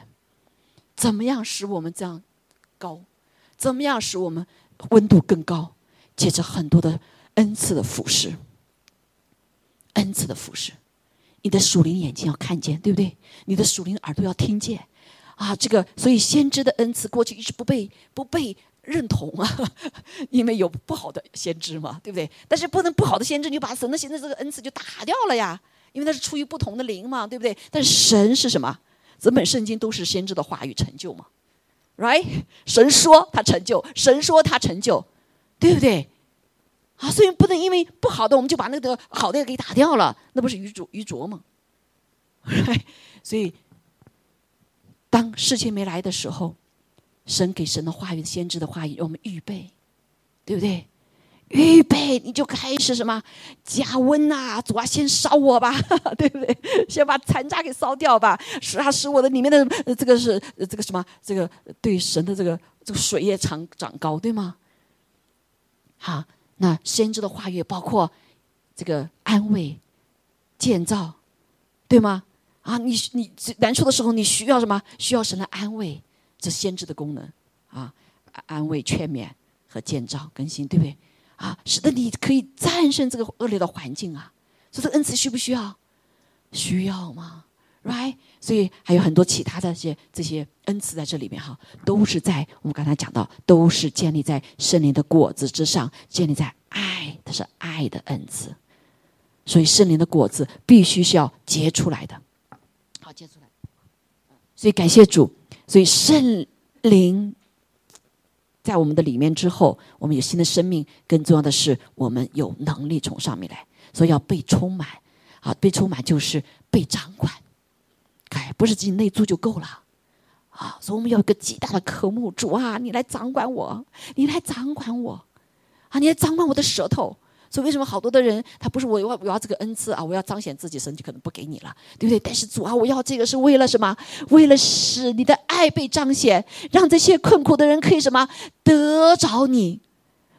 怎么样使我们这样高？怎么样使我们温度更高？借着很多的恩赐的俯视，恩赐的俯视。你的属灵眼睛要看见，对不对？你的属灵耳朵要听见，啊，这个所以先知的恩赐过去一直不被不被认同啊，因为有不好的先知嘛，对不对？但是不能不好的先知，你就把神的先知这个恩赐就打掉了呀，因为那是出于不同的灵嘛，对不对？但是神是什么？整本圣经都是先知的话语成就嘛，right？神说他成就，神说他成就，对不对？啊，所以不能因为不好的，我们就把那个好的给打掉了，那不是愚拙愚拙吗？所以，当事情没来的时候，神给神的话语、先知的话语，让我们预备，对不对？预备，你就开始什么加温呐？主啊，先烧我吧，对不对？先把残渣给烧掉吧，使啊，使我的里面的这个是这个什么？这个对神的这个这个水也长长高，对吗？好。那先知的话语包括这个安慰、建造，对吗？啊，你你难受的时候，你需要什么？需要神的安慰，这先知的功能啊，安慰、劝勉和建造、更新，对不对？啊，使得你可以战胜这个恶劣的环境啊。所以，这恩赐需不需要？需要吗？right，所以还有很多其他的这些这些恩赐在这里面哈，都是在我们刚才讲到，都是建立在圣灵的果子之上，建立在爱，它是爱的恩赐，所以圣灵的果子必须是要结出来的，好结出来。所以感谢主，所以圣灵在我们的里面之后，我们有新的生命，更重要的是我们有能力从上面来，所以要被充满，啊，被充满就是被掌管。哎，不是自己内住就够了，啊！所以我们要一个极大的科目，主啊，你来掌管我，你来掌管我，啊，你来掌管我的舌头。所以为什么好多的人他不是我要我要这个恩赐啊，我要彰显自己，神就可能不给你了，对不对？但是主啊，我要这个是为了什么？为了使你的爱爱被彰显，让这些困苦的人可以什么得着你。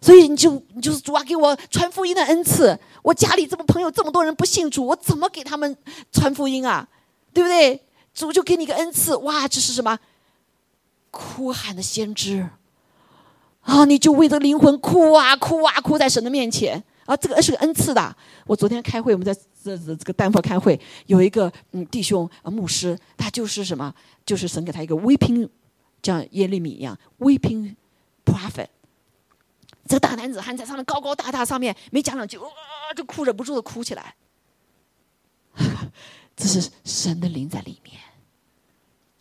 所以你就你就是主啊，给我传福音的恩赐。我家里这么朋友这么多人不信主，我怎么给他们传福音啊？对不对？主就给你一个恩赐，哇，这是什么？哭喊的先知啊！你就为这灵魂哭啊哭啊哭在神的面前啊！这个恩是个恩赐的。我昨天开会，我们在这这这个丹佛开会，有一个嗯弟兄啊牧师，他就是什么？就是神给他一个 weeping，像耶利米一样 weeping prophet。这个大男子汉在上面高高大大上面没讲两句，哇，就哭忍不住的哭起来。这是神的灵在里面，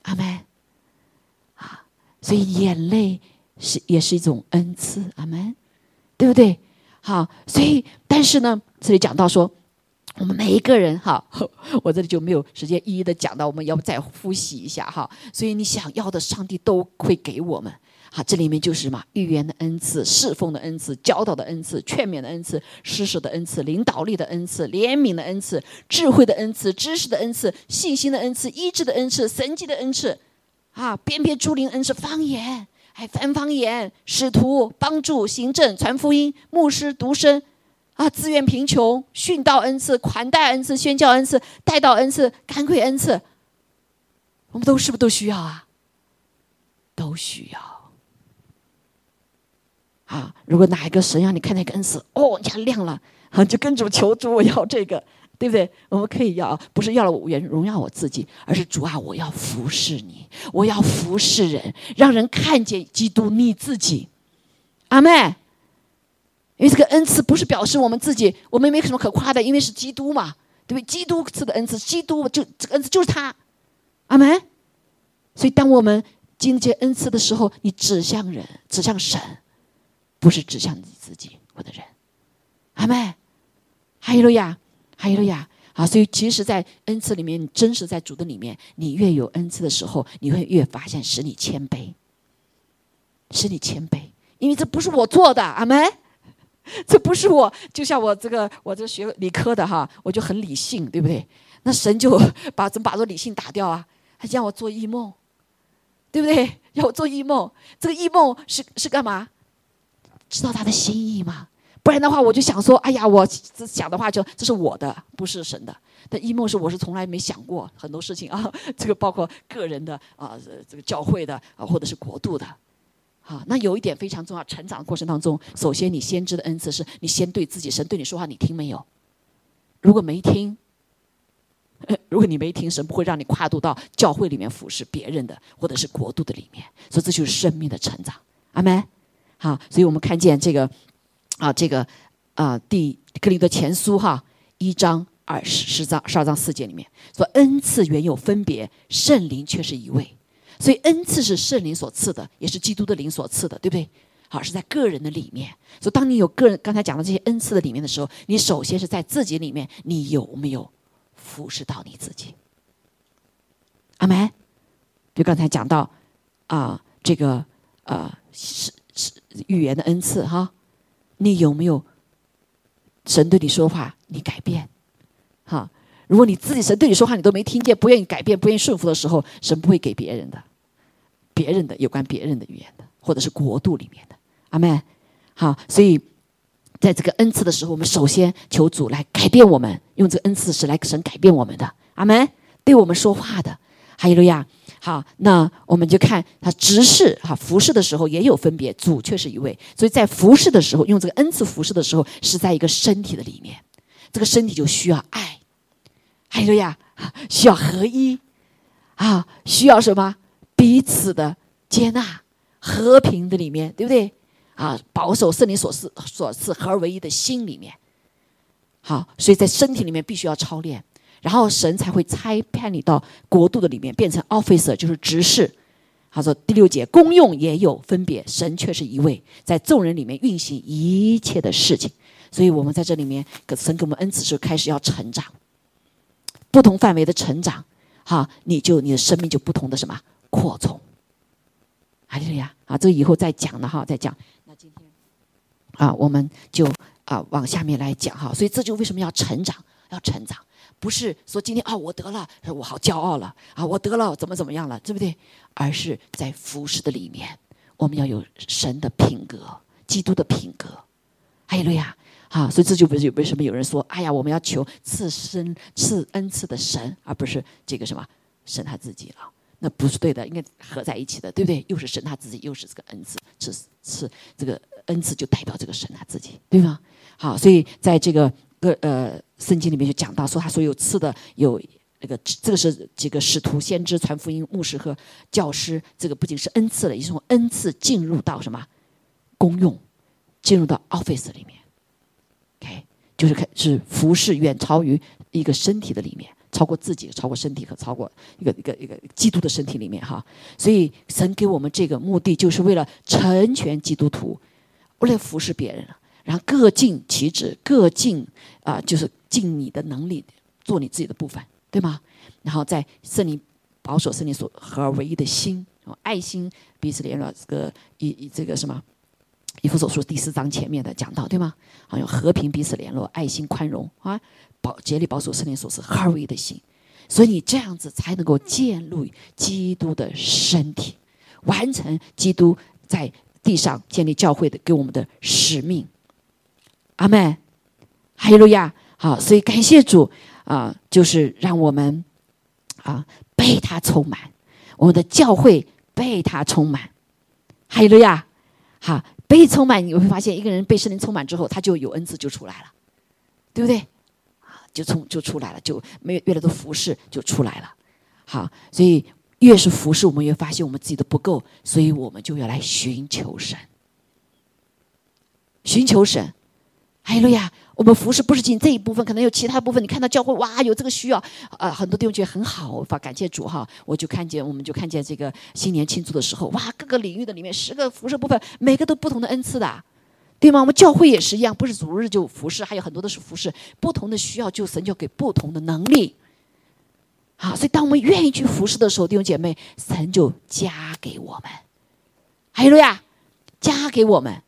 阿门。啊，所以眼泪是也是一种恩赐，阿门，对不对？好，所以但是呢，这里讲到说，我们每一个人哈，我这里就没有时间一一的讲到，我们要不再复习一下哈。所以你想要的，上帝都会给我们。好，这里面就是什么？预言的恩赐、侍奉的恩赐、教导的恩赐、劝勉的恩赐、施舍的恩赐、领导力的恩赐、怜悯的恩赐、智慧的恩赐、知识的恩赐、信心的恩赐、医治的恩赐、神迹的恩赐，啊，辨别诸灵恩赐、方言，还翻方言、使徒帮助、行政、传福音、牧师独身，啊，自愿贫穷、训道恩赐、款待恩赐、宣教恩赐、带到恩赐、干愧恩赐，我们都是不是都需要啊？都需要。啊！如果哪一个神让你看见一个恩赐，哦，你看亮了，啊，就跟主求主，我要这个，对不对？我们可以要，不是要了我荣耀我自己，而是主啊，我要服侍你，我要服侍人，让人看见基督你自己。阿妹，因为这个恩赐不是表示我们自己，我们没什么可夸的，因为是基督嘛，对不对？基督赐的恩赐，基督就这个恩赐就是他。阿门。所以当我们经历恩赐的时候，你指向人，指向神。不是指向你自己，我的人，阿妹，哈利路亚，哈利路亚。好，所以其实，在恩赐里面，你真实在主的里面，你越有恩赐的时候，你会越发现使你谦卑，使你谦卑，因为这不是我做的，阿妹，这不是我。就像我这个，我这学理科的哈，我就很理性，对不对？那神就把怎么把这理性打掉啊？他让我做异梦，对不对？要我做异梦，这个异梦是是干嘛？知道他的心意吗？不然的话，我就想说，哎呀，我想的话就这是我的，不是神的。但一梦是我是从来没想过很多事情啊，这个包括个人的啊，这个教会的啊，或者是国度的。好，那有一点非常重要，成长的过程当中，首先你先知的恩赐是你先对自己，神对你说话，你听没有？如果没听，如果你没听，神不会让你跨度到教会里面服侍别人的，或者是国度的里面。所以这就是生命的成长。阿门。好，所以我们看见这个，啊，这个，啊，第克林的前书哈，一章二十十章十二章四节里面说，恩赐原有分别，圣灵却是一位，所以恩赐是圣灵所赐的，也是基督的灵所赐的，对不对？好，是在个人的里面。所以当你有个人刚才讲的这些恩赐的里面的时候，你首先是在自己里面，你有没有服侍到你自己？阿门。就刚才讲到，啊，这个，啊，是。语言的恩赐哈，你有没有神对你说话，你改变？哈，如果你自己神对你说话，你都没听见，不愿意改变，不愿意顺服的时候，神不会给别人的，别人的有关别人的语言的，或者是国度里面的。阿门。好，所以在这个恩赐的时候，我们首先求主来改变我们，用这个恩赐是来神改变我们的。阿门。对我们说话的，哈利路亚。好，那我们就看他执事哈服侍的时候也有分别，主却是一位，所以在服侍的时候用这个恩赐服侍的时候是在一个身体的里面，这个身体就需要爱，还有呀，需要合一，啊，需要什么？彼此的接纳，和平的里面，对不对？啊，保守圣灵所赐所赐合而为一的心里面，好，所以在身体里面必须要操练。然后神才会差派你到国度的里面，变成 officer，就是执事。他说第六节，功用也有分别，神却是一位，在众人里面运行一切的事情。所以我们在这里面，神给我们恩赐时开始要成长，不同范围的成长，哈，你就你的生命就不同的什么扩充。还是呀，啊，这以后再讲了哈，再讲。那今天啊，我们就啊往下面来讲哈。所以这就为什么要成长，要成长。不是说今天啊我得了，我好骄傲了啊，我得了怎么怎么样了，对不对？而是在服侍的里面，我们要有神的品格，基督的品格。哈利路亚！啊，所以这就不是为什么有人说，哎呀，我们要求赐生赐恩赐的神，而不是这个什么神他自己了。那不是对的，应该合在一起的，对不对？又是神他自己，又是这个恩赐，赐赐这个恩赐就代表这个神他自己，对吗？好，所以在这个个呃圣经里面就讲到说，他所有赐的有那个这个是几个使徒、先知、传福音、牧师和教师，这个不仅是恩赐了，也是从恩赐进入到什么？公用，进入到 office 里面，OK，就是开是服饰远超于一个身体的里面。超过自己，超过身体和超过一个一个一个基督的身体里面哈，所以神给我们这个目的，就是为了成全基督徒，为了服侍别人，然后各尽其职，各尽啊，就是尽你的能力，做你自己的部分，对吗？然后在圣灵保守圣灵所合而为一的心，爱心彼此联络，这个以以这个什么，以弗所书第四章前面的讲到，对吗？好，用和平彼此联络，爱心宽容啊。保竭力保守圣灵所赐合而为一的心，所以你这样子才能够建立基督的身体，完成基督在地上建立教会的给我们的使命。阿门，哈利路亚。好，所以感谢主啊，就是让我们啊被他充满，我们的教会被他充满。哈利路亚。好，被充满你会发现，一个人被圣灵充满之后，他就有恩赐就出来了，对不对？啊就从就出来了，就没有越来的服侍就出来了，好，所以越是服侍，我们越发现我们自己的不够，所以我们就要来寻求神，寻求神，哈利路亚！我们服侍不是仅这一部分，可能有其他部分。你看到教会哇，有这个需要，呃，很多弟兄觉得很好，发感谢主哈。我就看见，我们就看见这个新年庆祝的时候，哇，各个领域的里面十个服侍部分，每个都不同的恩赐的。对吗？我们教会也是一样，不是主日就服侍，还有很多的是服侍，不同的需要就神就给不同的能力。好，所以当我们愿意去服侍的时候，弟兄姐妹，神就加给我们。还有呀，加给我们。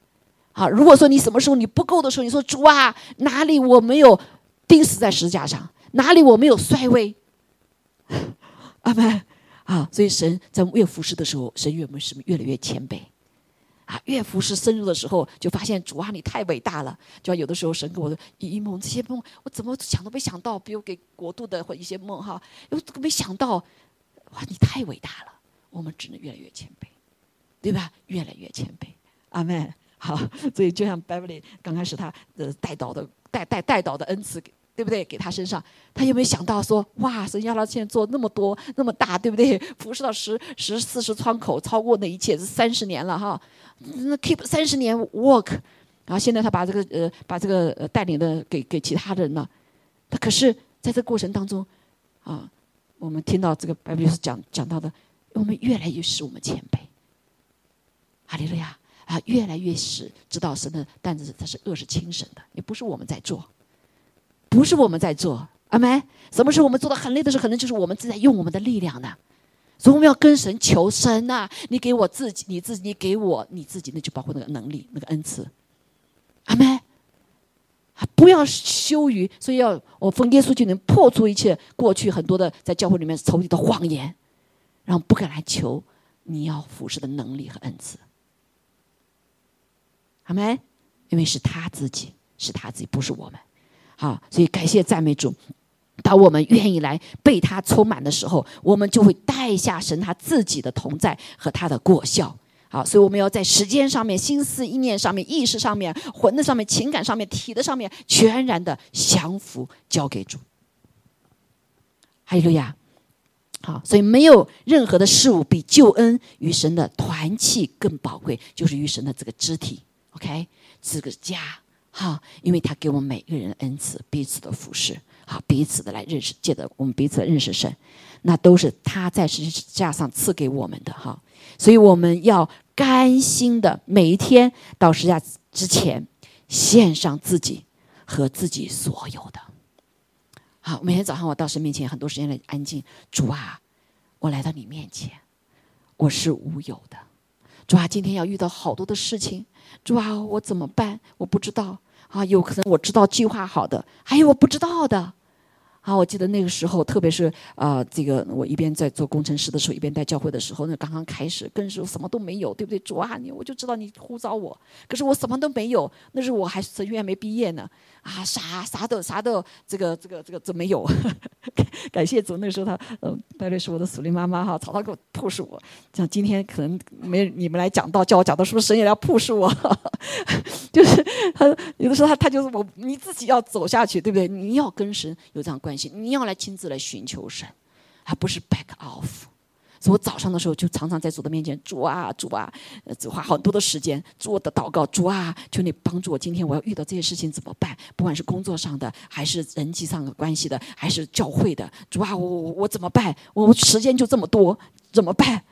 好，如果说你什么时候你不够的时候，你说主啊，哪里我没有钉死在石架上，哪里我没有衰微？阿门。啊，所以神在越服侍的时候，神越我们是越来越谦卑。啊，越服侍深入的时候，就发现主啊，你太伟大了。就有的时候神给我的一梦，这些梦我怎么想都没想到，比如给国度的或一些梦哈，又没想到，哇，你太伟大了。我们只能越来越谦卑，对吧？越来越谦卑。阿门。好，所以就像 Beverly 刚开始他的带导的带带带导的恩赐。对不对？给他身上，他有没有想到说，哇，神要他现在做那么多那么大，对不对？服侍到十十四十窗口，超过那一切是三十年了哈。那 keep 三十年 work，然后现在他把这个呃把这个呃带领的给给其他人了。他可是在这过程当中啊，我们听到这个白律师讲讲到的，我们越来越使我们谦卑。哈利路亚啊，越来越使知道神的担子他是恶是轻省的，也不是我们在做。不是我们在做，阿门。什么时候我们做的很累的时候，可能就是我们正在用我们的力量呢。所以我们要跟神求神呐，你给我自己，你自己，你给我你自己，那就包括那个能力，那个恩赐，阿门。不要羞于，所以要我奉耶稣就能破除一切过去很多的在教会里面仇敌的谎言，然后不敢来求你要服侍的能力和恩赐，阿门。因为是他自己，是他自己，不是我们。好，所以感谢赞美主。当我们愿意来被他充满的时候，我们就会带下神他自己的同在和他的果效。好，所以我们要在时间上面、心思意念上面、意识上面、魂的上面、情感上面、体的上面，全然的降服交给主。哈利路亚。好，所以没有任何的事物比救恩与神的团契更宝贵，就是与神的这个肢体。OK，这个家。好，因为他给我们每个人恩赐，彼此的服侍，好，彼此的来认识，借着我们彼此的认识神，那都是他在十字架上赐给我们的哈。所以我们要甘心的每一天到十字架之前献上自己和自己所有的。好，每天早上我到神面前，很多时间来安静。主啊，我来到你面前，我是无有的。主啊，今天要遇到好多的事情，主啊，我怎么办？我不知道。啊，有可能我知道计划好的，还有我不知道的，啊，我记得那个时候，特别是啊，这个我一边在做工程师的时候，一边带教会的时候，那刚刚开始，更是什么都没有，对不对？主啊，你我就知道你呼召我，可是我什么都没有，那时候我还神学院没毕业呢，啊，啥啥都啥都这个这个这个这没有。感谢主，那时候他呃，大概是我的属灵妈妈哈，常常给我 push 我，像今天可能没你们来讲到叫我讲到，是不是神也要 push 我？就是他有的时候他他就是我，你自己要走下去，对不对？你要跟神有这样关系。你要来亲自来寻求神，而不是 back off。所以我早上的时候就常常在主的面前，主啊，主啊，只花很多的时间做的祷告，主啊，求你帮助我。今天我要遇到这些事情怎么办？不管是工作上的，还是人际上的关系的，还是教会的，主啊，我我我怎么办？我时间就这么多，怎么办？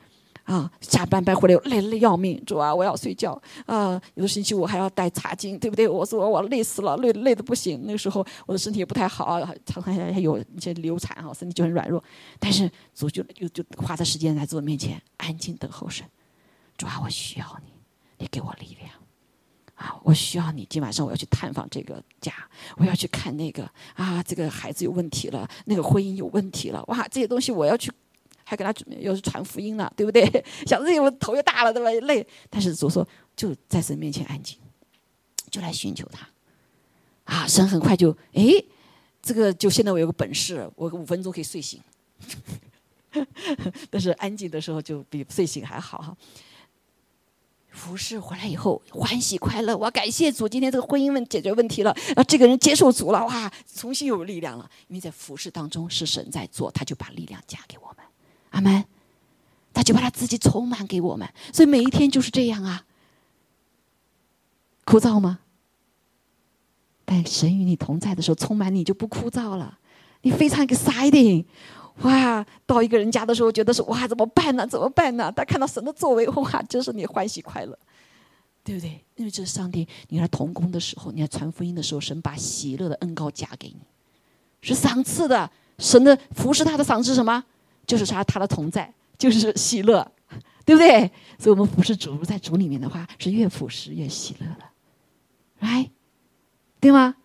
啊，下班班回来累累要命，主啊，我要睡觉啊！有的星期五还要带茶巾，对不对？我说我累死了，累累的不行。那个时候我的身体也不太好，常常还有一些流产哈，身体就很软弱。但是主就就就花的时间在主面前安静等候神。主啊，我需要你，你给我力量啊！我需要你。今晚上我要去探访这个家，我要去看那个啊，这个孩子有问题了，那个婚姻有问题了，哇，这些东西我要去。还给他准备，又是传福音了，对不对？想着我头又大了，对吧？累。但是主说，就在神面前安静，就来寻求他。啊，神很快就，哎，这个就现在我有个本事，我五分钟可以睡醒。但是安静的时候就比睡醒还好哈。服侍回来以后欢喜快乐，我感谢主，今天这个婚姻问解决问题了，啊，这个人接受主了，哇，重新有力量了。因为在服侍当中是神在做，他就把力量加给我。阿门，他就把他自己充满给我们，所以每一天就是这样啊。枯燥吗？但神与你同在的时候，充满你就不枯燥了，你非常 exciting，哇！到一个人家的时候，觉得是哇，怎么办呢？怎么办呢？但看到神的作为，哇，就是你欢喜快乐，对不对？因为这是上帝，你来同工的时候，你来传福音的时候，神把喜乐的恩膏加给你，是赏赐的。神的服侍他的赏赐什么？就是他，他的同在就是喜乐，对不对？所以，我们服侍主在主里面的话，是越服侍越喜乐的，来，对吗？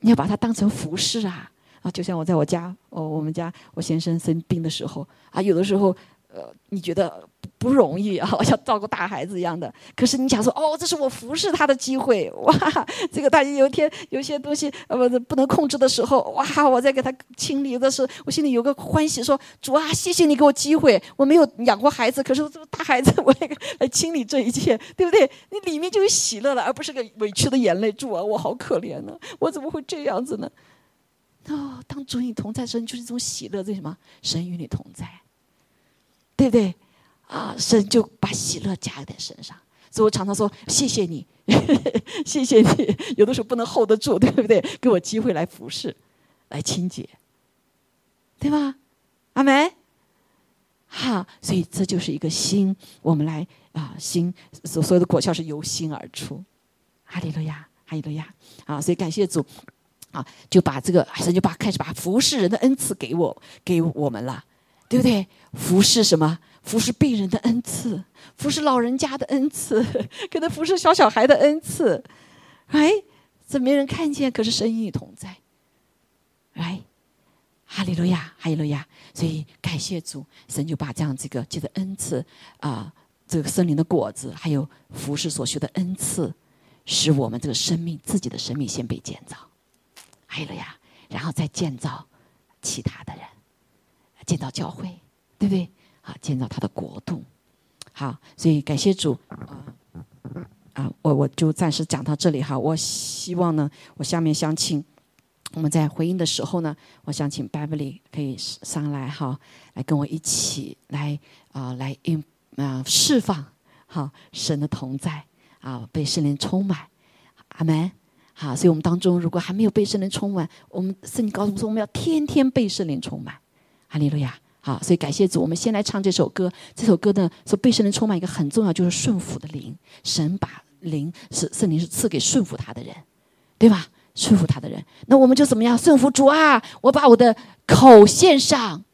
你要把它当成服侍啊啊！就像我在我家，哦，我们家我先生生病的时候啊，有的时候，呃，你觉得。不容易啊，像照顾大孩子一样的。可是你想说，哦，这是我服侍他的机会，哇！这个大家有一天有些东西呃不能控制的时候，哇！我在给他清理的时候，我心里有个欢喜，说主啊，谢谢你给我机会。我没有养过孩子，可是这个大孩子，我来来清理这一切，对不对？你里面就有喜乐了，而不是个委屈的眼泪。主啊，我好可怜呢，我怎么会这样子呢？哦，当主与你同在时，就是这种喜乐，这什么？神与你同在，对不对？啊，神就把喜乐加在身上，所以我常常说谢谢你，谢谢你。有的时候不能 hold 得住，对不对？给我机会来服侍，来清洁，对吧？阿梅，好，所以这就是一个心，我们来啊，心所所有的果效是由心而出。哈利路亚，哈利路亚。啊，所以感谢主，啊，就把这个神就把开始把服侍人的恩赐给我给我们了，对不对？服侍什么？服侍病人的恩赐，服侍老人家的恩赐，可能服侍小小孩的恩赐，哎，这没人看见，可是神与同在，哎，哈利路亚，哈利路亚，所以感谢主，神就把这样这个借着恩赐啊，这个森林的果子，还有服侍所需的恩赐，使我们这个生命自己的生命先被建造，哈利路亚，然后再建造其他的人，建造教会，对不对？啊，建造他的国度，好，所以感谢主啊啊，我我就暂时讲到这里哈。我希望呢，我下面想请我们在回应的时候呢，我想请 Beverly 可以上来哈，来跟我一起来啊，来应啊释放好神的同在啊，被圣灵充满，阿门。好，所以我们当中如果还没有被圣灵充满，我们圣经告诉我们说，我们要天天被圣灵充满，哈利路亚。好，所以感谢主。我们先来唱这首歌。这首歌呢，说被圣灵充满一个很重要，就是顺服的灵。神把灵是圣灵是赐给顺服他的人，对吧？顺服他的人，那我们就怎么样？顺服主啊！我把我的口献上，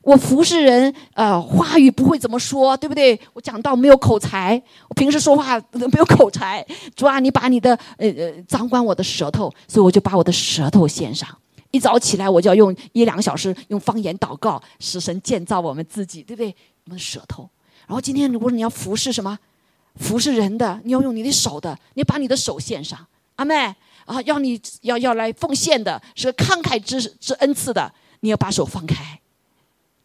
我服侍人，呃，话语不会怎么说，对不对？我讲到没有口才，我平时说话没有口才。主啊，你把你的呃呃掌管我的舌头，所以我就把我的舌头献上。一早起来我就要用一两个小时用方言祷告，使神建造我们自己，对不对？我们的舌头。然后今天如果你要服侍什么，服侍人的，你要用你的手的，你把你的手献上，阿妹啊，要你要要来奉献的，是慷慨之之恩赐的，你要把手放开，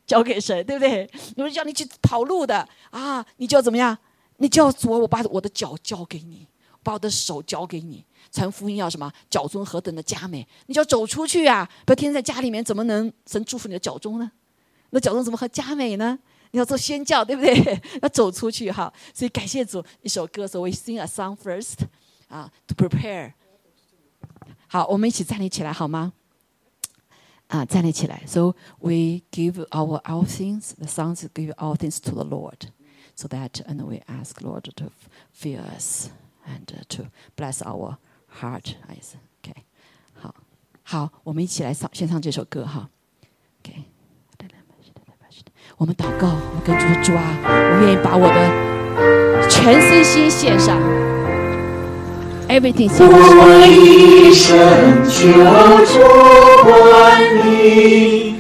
交给神，对不对？如果叫你去跑路的啊，你就要怎么样？你就要我，我把我的脚交给你，把我的手交给你。传福音要什么？脚中何等的佳美！你就要走出去啊！不要天天在家里面，怎么能神祝福你的脚中呢？那脚中怎么和佳美呢？你要做宣教，对不对？要走出去哈！所以感谢主，一首歌说：“We sing a song first，啊，to prepare。”好，我们一起站立起来好吗？啊，站立起来。So we give our our things, the songs give our things to the Lord, so that and we ask Lord to fill us and to bless our heart eyes. OK，好，好，我们一起来唱，先唱这首歌哈。OK。我们祷告，我们跟主说：“主啊，我愿意把我的全身心献上，everything 献上。”我一生求主管理，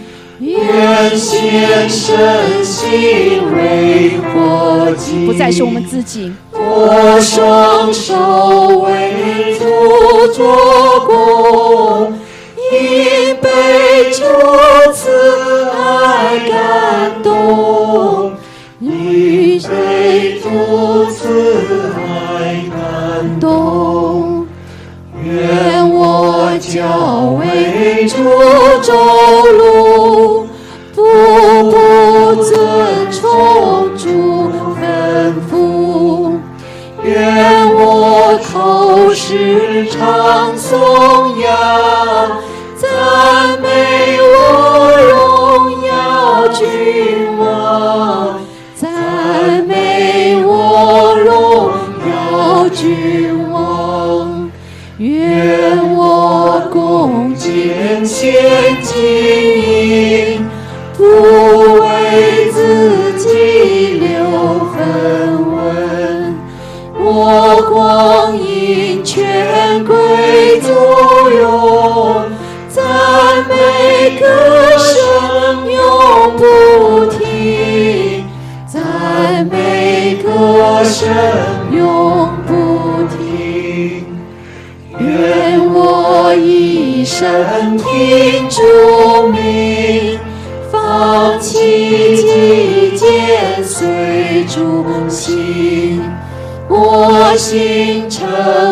献身心为活祭。不再是我们自己，我双手为主做工。因被主慈爱感动，因被主慈爱感动，愿我教为主走路，口时常颂扬。赞美我荣耀君王，赞美我荣耀君王，愿我恭敬献金，全归作用。赞美歌声永不停，赞美歌声永不停。愿我一生听主命，放弃己见，随主行。我心成为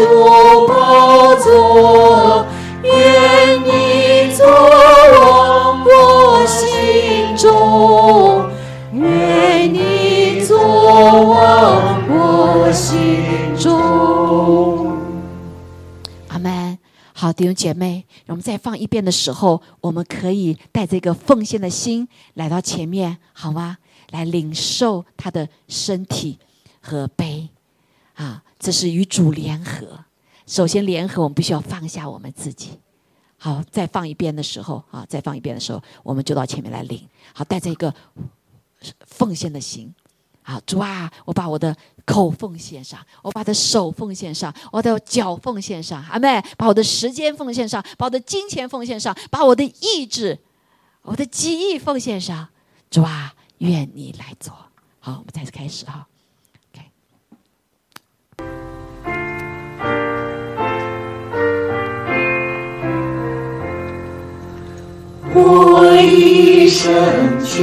主宝座。愿你作王我心中，愿你作王我心中。阿门。好，弟兄姐妹，我们再放一遍的时候，我们可以带着一个奉献的心来到前面，好吗？来领受他的身体和杯啊，这是与主联合。首先联合，我们必须要放下我们自己。好，再放一遍的时候啊，再放一遍的时候，我们就到前面来领。好，带着一个奉献的心。好，主啊，我把我的口奉献上，我把我的手奉献上，我的脚奉献上，阿妹，把我的时间奉献上，把我的金钱奉献上，把我的意志、我的记忆奉献上。主啊，愿你来做。好，我们再次开始哈。我一生求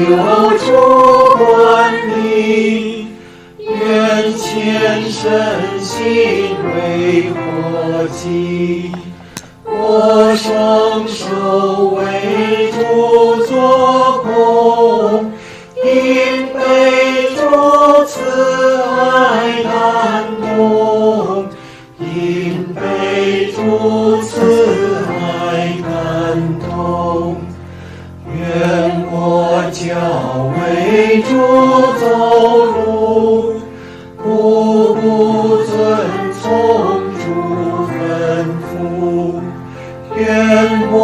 主管理，愿全身心为活祭。我双手为主做工，为主走路，步步遵从主吩咐。愿我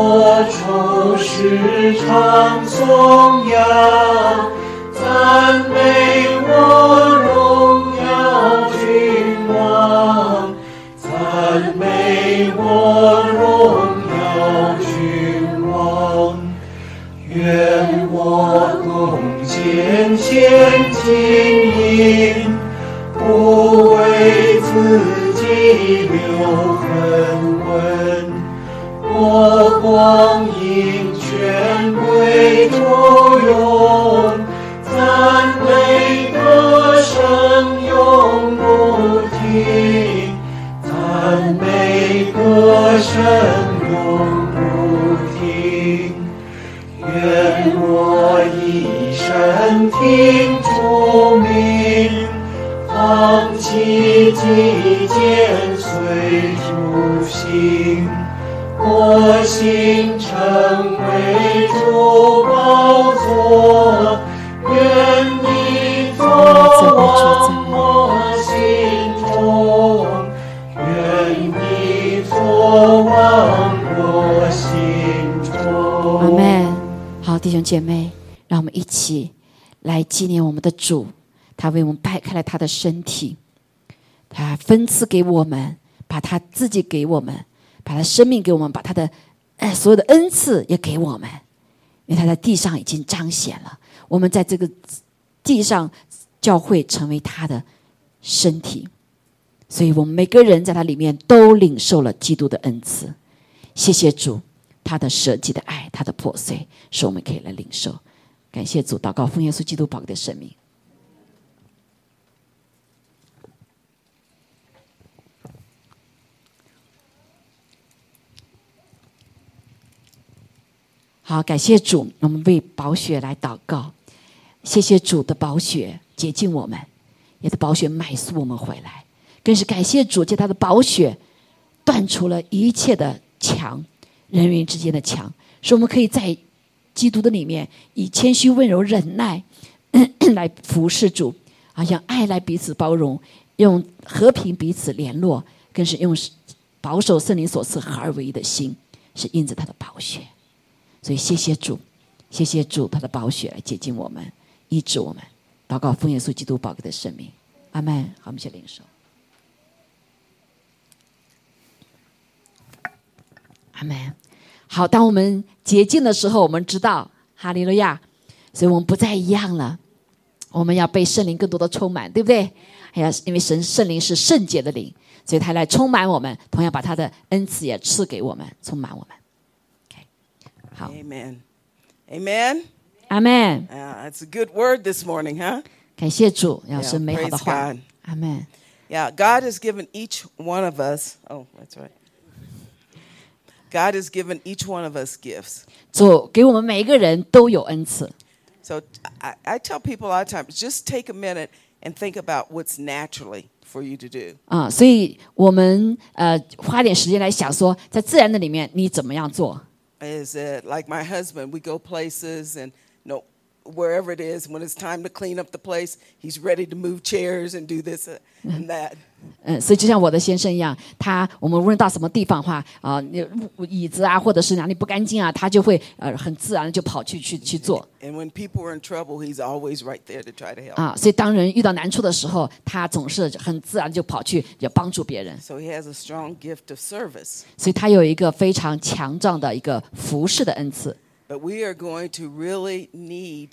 众时常颂扬赞美。天经营不为自己留痕问波光盈圈归重弃己见，随主行，我心成为主宝座，愿你坐往我心中，愿你坐往我心中。阿门。好，弟兄姐妹，让我们一起来纪念我们的主，他为我们掰开了他的身体，他分赐给我们，把他自己给我们，把他生命给我们，把他的哎所有的恩赐也给我们，因为他在地上已经彰显了，我们在这个地上教会成为他的身体，所以我们每个人在他里面都领受了基督的恩赐。谢谢主。他的舍己的爱，他的破碎，使我们可以来领受。感谢主，祷告奉耶稣基督宝贵的生命。好，感谢主，我们为宝血来祷告。谢谢主的宝血洁净我们，也的宝血买赎我们回来。更是感谢主，借他的宝血断除了一切的墙。人与人之间的墙，使我们可以在基督的里面以谦虚、温柔、忍耐 来服侍主，啊，用爱来彼此包容，用和平彼此联络，更是用保守圣灵所赐合而为一的心，是印着他的宝血。所以谢谢主，谢谢主，他的宝血来接近我们，医治我们。祷告奉耶稣基督宝贵的生命，阿门。好，我们先领受。阿门。好，当我们洁净的时候，我们知道哈利路亚，所以我们不再一样了。我们要被圣灵更多的充满，对不对？还要因为神圣灵是圣洁的灵，所以他来充满我们，同样把他的恩赐也赐给我们，充满我们。OK，好 Amen. Amen. 阿门。 Uh, it's a good word this morning, huh? 感谢主，要 Yeah, 是美好的 praise 话 God.。阿门。 Yeah, God has given each one of us. Oh, that's right. God has given each one of us gifts. 主给我们每一个人都有恩赐。 So I, I tell people a lot of times, just take a minute and think about what's naturally for you to do. 啊，所以我们呃花点时间来想说，在自然的里面你怎么样做？ is that like my husband? We go places and you know wherever it is. When it's time to clean up the place, he's ready to move chairs and do this uh, and that. 嗯，所以就像我的先生一样，他我们无论到什么地方的话啊，你椅子啊，或者是哪里不干净啊，他就会呃很自然的就跑去去去做 And when people are in trouble, he's always right there to try to help. 啊。所以当人遇到难处的时候，他总是很自然就跑去也帮助别人。So he has a strong gift of service. 所以他有一个非常强壮的一个服侍的恩赐。But we are going to really need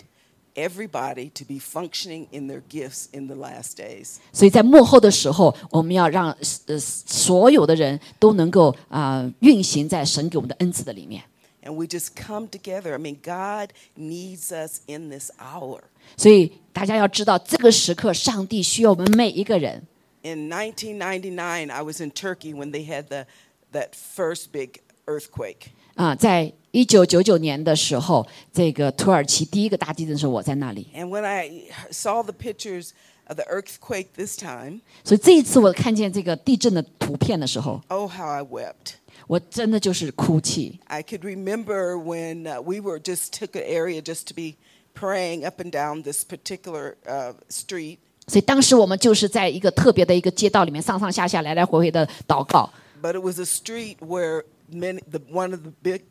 everybody to be functioning in their gifts in the last days. 所以在幕后的时候，我们要让呃所有的人都能够啊、运行在神给我们的恩赐的里面。 And we just come together. I mean, God needs us in this hour. 所以大家要知道，这个时刻上帝需要我们每一个人。 In 1999, I was in Turkey when they had the that first big earthquake. 啊，在一九九九年的时候，这个土耳其第一个大地震的时候，我在那里。And when I saw the pictures of the earthquake this time, 所以这一次我看见这个地震的图片的时候，oh how I wept. 我真的就是哭泣。I could remember when uh, we were just took an area just to be praying up and down this particular uh, street. 所以当时我们就是在一个特别的一个街道里面上上下下来来回回的祷告。But it was a street where many, the, one of the big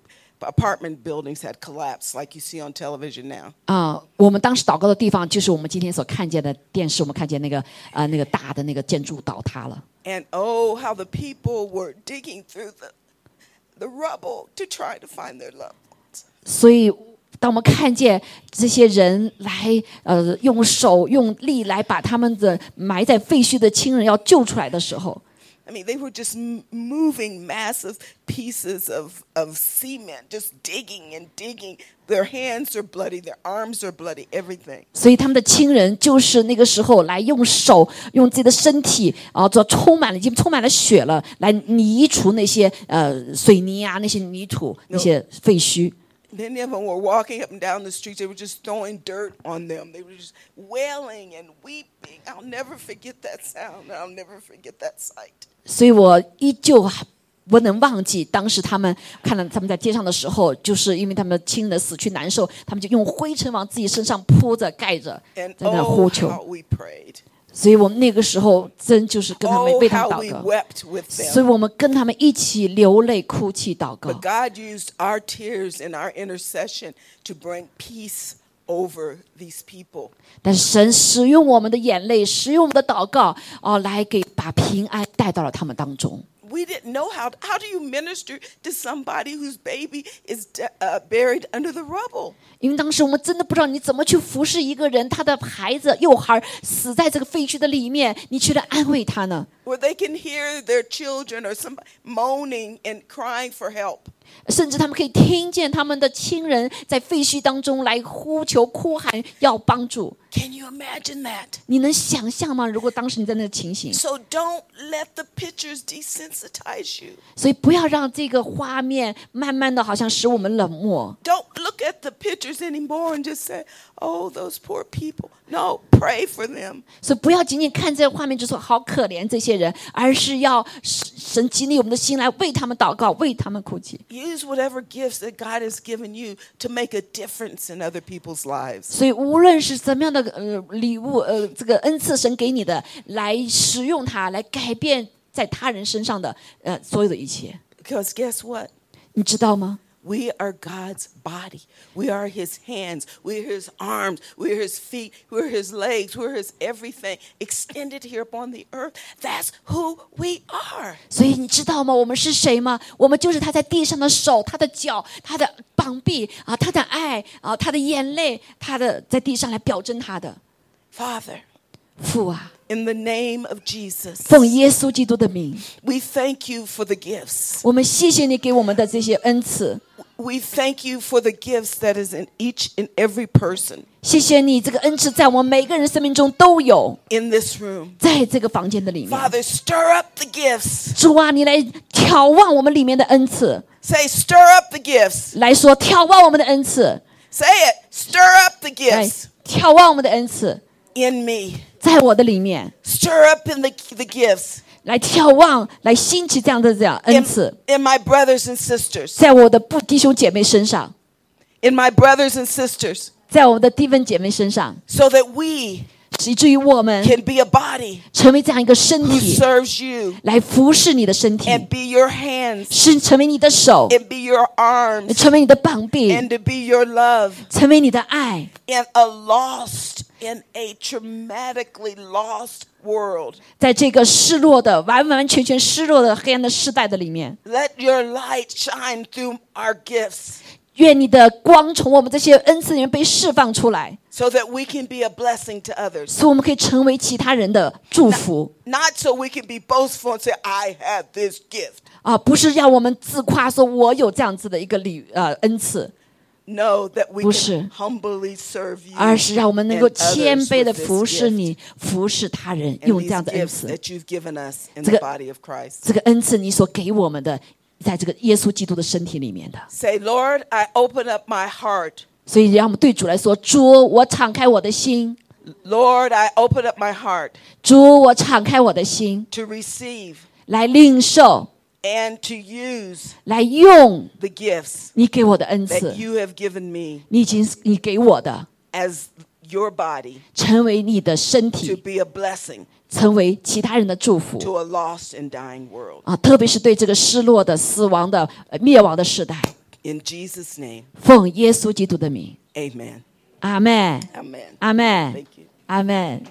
apartment buildings had collapsed, like you see on television now. 啊、我们当时祷告的地方就是我们今天所看见的电视，我们看见那个呃那个大的那个建筑倒塌了。And oh, how the people were digging through the, the rubble to try to find their loved ones. 所以当我们看见这些人来，呃，用手用力来把他们的埋在废墟的亲人要救出来的时候，I mean, they were just m- moving massive pieces of, of cement, just digging and digging. Their hands are bloody, their arms are bloody, everything. 所以他们的亲人就是那个时候来用手用自己的身体啊，做充满了已经充满了血了，来移除那些呃水泥啊、那些泥土、那些废墟。 Many of them were walking up and down the streets. They were just throwing dirt on them. They were just wailing and weeping. I'll never forget that sound. I'll never forget that sight. 所以我依旧还不能忘记当时他们看到他们在街上的时候，就是因为他们的亲人死去难受，他们就用灰尘往自己身上铺着盖着， And 在那 oh, 呼求。 how we prayed. 所以我们那个时候真就是跟他们为他们祷告，所以我们跟他们一起流泪哭泣祷告。God used our tears our intercession to bring peace over these people. 但神使用我们的眼泪，使用我们的祷告，哦，来给把平安带到了他们当中。We didn't know how. How do you minister to somebody whose baby is de- uh, buried under the rubble? 因为当时我们真的不知道你怎么去服侍一个人，他的孩子幼孩死在这个废墟的里面，你去来安慰他呢？ Where they can hear their children or somebody moaning and crying for help. 甚至他们可以听见他们的亲人在废墟当中来呼求、哭喊要帮助。 Can you imagine that? 你能想象吗？如果当时你在那个情形，So don't let the pictures desensitize you. 所以不要让这个画面慢慢的好像使我们冷漠。Don't look at the pictures anymore and just say, "Oh, those poor people." No, pray for them. 所以不要仅仅看这个画面就说好可怜这些人，而是要神神激励我们的心来为他们祷告，为他们哭泣。Use whatever gifts that God has given you to make a difference in other people's lives. 所以无论是怎么样的呃礼物，呃这个恩赐神给你的，来使用它，来改变在他人身上的呃所有的一切，Because guess what? 你知道吗？We are God's body. We are His hands. We're His arms. We're His feet. We're His legs. We're His everything extended here upon the earth. That's who we are. 所以你知道吗？我们是谁吗？我们就是他在地上的手，他的脚，他的膀臂啊，他的爱啊，他的眼泪，他的在地上来表征他的 Father, 父啊， in the name of Jesus, 奉耶稣基督的名， we thank you for the gifts. 我们谢谢你给我们的这些恩赐， We thank you for the gifts that is in each and every person 谢谢你这个恩赐在我们每个人生命中都有， in this room. 在这个房间的里面。 Father, stir up the gifts. 主啊，你来眺望我们里面的恩赐， Say, stir up the gifts. 来说眺望我们的恩赐， Say it. Stir up the 来 gifts 眺望我们的恩赐， in me. 在我的里面， Stir up in the, the gifts 来眺望，来兴起这样的这样恩 in, 赐， in my brothers and sisters. 在我的不弟兄姐妹身上， In my brothers and sisters. 在我的弟兄姐妹身上， So that we 以至于我们 can be a body 成为这样一个身 who 体， serves you 来服侍你的身体， and be your hands 是成为你的手， and be your arms 成为你的膀臂， and to be your love 成为你的爱， in a lost, in a traumatically lost world. 在这个失落的、完完全全失落的黑暗的时代的里面。 Let your light shine through our gifts 愿你的光从我们这些恩赐里面被释放出来， so that we can be a blessing to others. 使我们可以成为其他人的祝福 Not so we can be boastful and say, I have this gift. 啊！不是让我们自夸说我有这样子的一个礼呃恩赐， No, that we 不是。can humbly serve you. 而是让我们能够谦卑的服侍你，服侍他人，用这样的恩赐。这个- body of Christ. 这个恩赐你所给我们的，在这个耶稣基督的身体里面的。Say, Lord, I open up my heart. 所以，让我们对主来说：主，我敞开我的心；Lord, I open up my heart 主，我敞开我的心，to receive 来领受，and to use 来用 the gifts 你给我的恩赐 that。you have given me 你已经你给我的，as your body 成为你的身 to 体，be a blessing 成为其他人的祝福 to a lost and dying world. 啊！特别是对这个失落的、死亡的、呃灭亡的时代，In Jesus' name, 奉耶稣基督的名，amen. 阿门，Amen. 阿门 Thank，you. 阿门。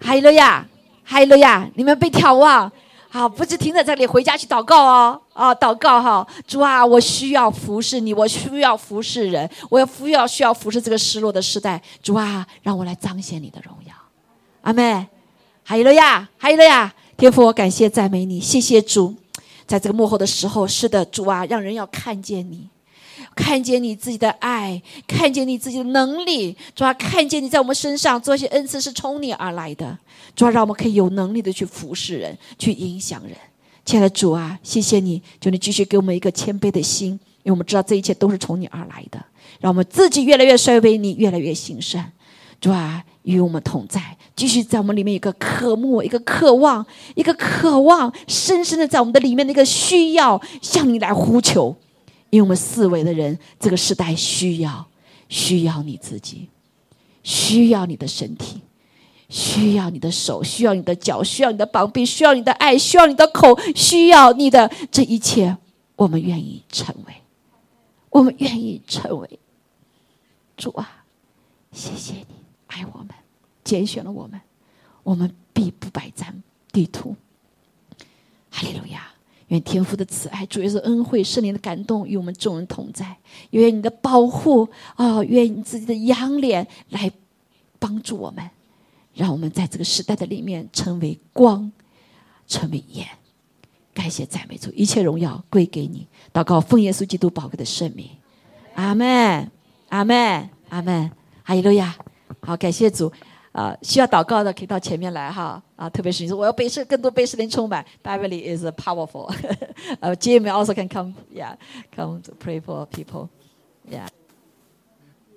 哈利路亚，哈利路亚！你们被眺望，好，不是停在这里，回家去祷告哦。啊，祷告哈，主啊，我需要服侍你，我需要服侍人，我要服要需要服侍这个失落的时代。主啊，让我来彰显你的荣耀。阿妹，还有了呀，还有了呀，天父，我感谢赞美你，谢谢主，在这个幕后的时候，是的，主啊，让人要看见你。看见你自己的爱，看见你自己的能力，主要看见你在我们身上做些恩赐是从你而来的，主要让我们可以有能力的去服侍人，去影响人。亲爱的主啊，谢谢你，求你继续给我们一个谦卑的心，因为我们知道这一切都是从你而来的，让我们自己越来越衰微，你越来越兴盛。主啊，与我们同在，继续在我们里面有一个渴慕，一个渴望，一个渴望，深深的在我们的里面的一个需要，向你来呼求。因为我们四维的人，这个时代需要，需要你自己，需要你的身体，需要你的手，需要你的脚，需要你的膀臂，需要你的爱，需要你的口，需要你的这一切，我们愿意成为，我们愿意成为主啊！谢谢你爱我们，拣选了我们，我们必不百战地图。哈利路亚。愿天父的慈爱、主耶稣恩惠、圣灵的感动与我们众人同在。愿你的保护啊，愿你自己的仰脸来帮助我们，让我们在这个时代的里面成为光，成为盐。感谢赞美主，一切荣耀归给你。祷告奉耶稣基督宝贵的圣名，阿门，阿门，阿门。哈利路亚。好，感谢主。啊，需要祷告的可以到前面来哈啊，特别是你说我要被圣更多被圣灵充满，Beverly is powerful，呃，Jim also can come，yeah，come to pray for people，yeah。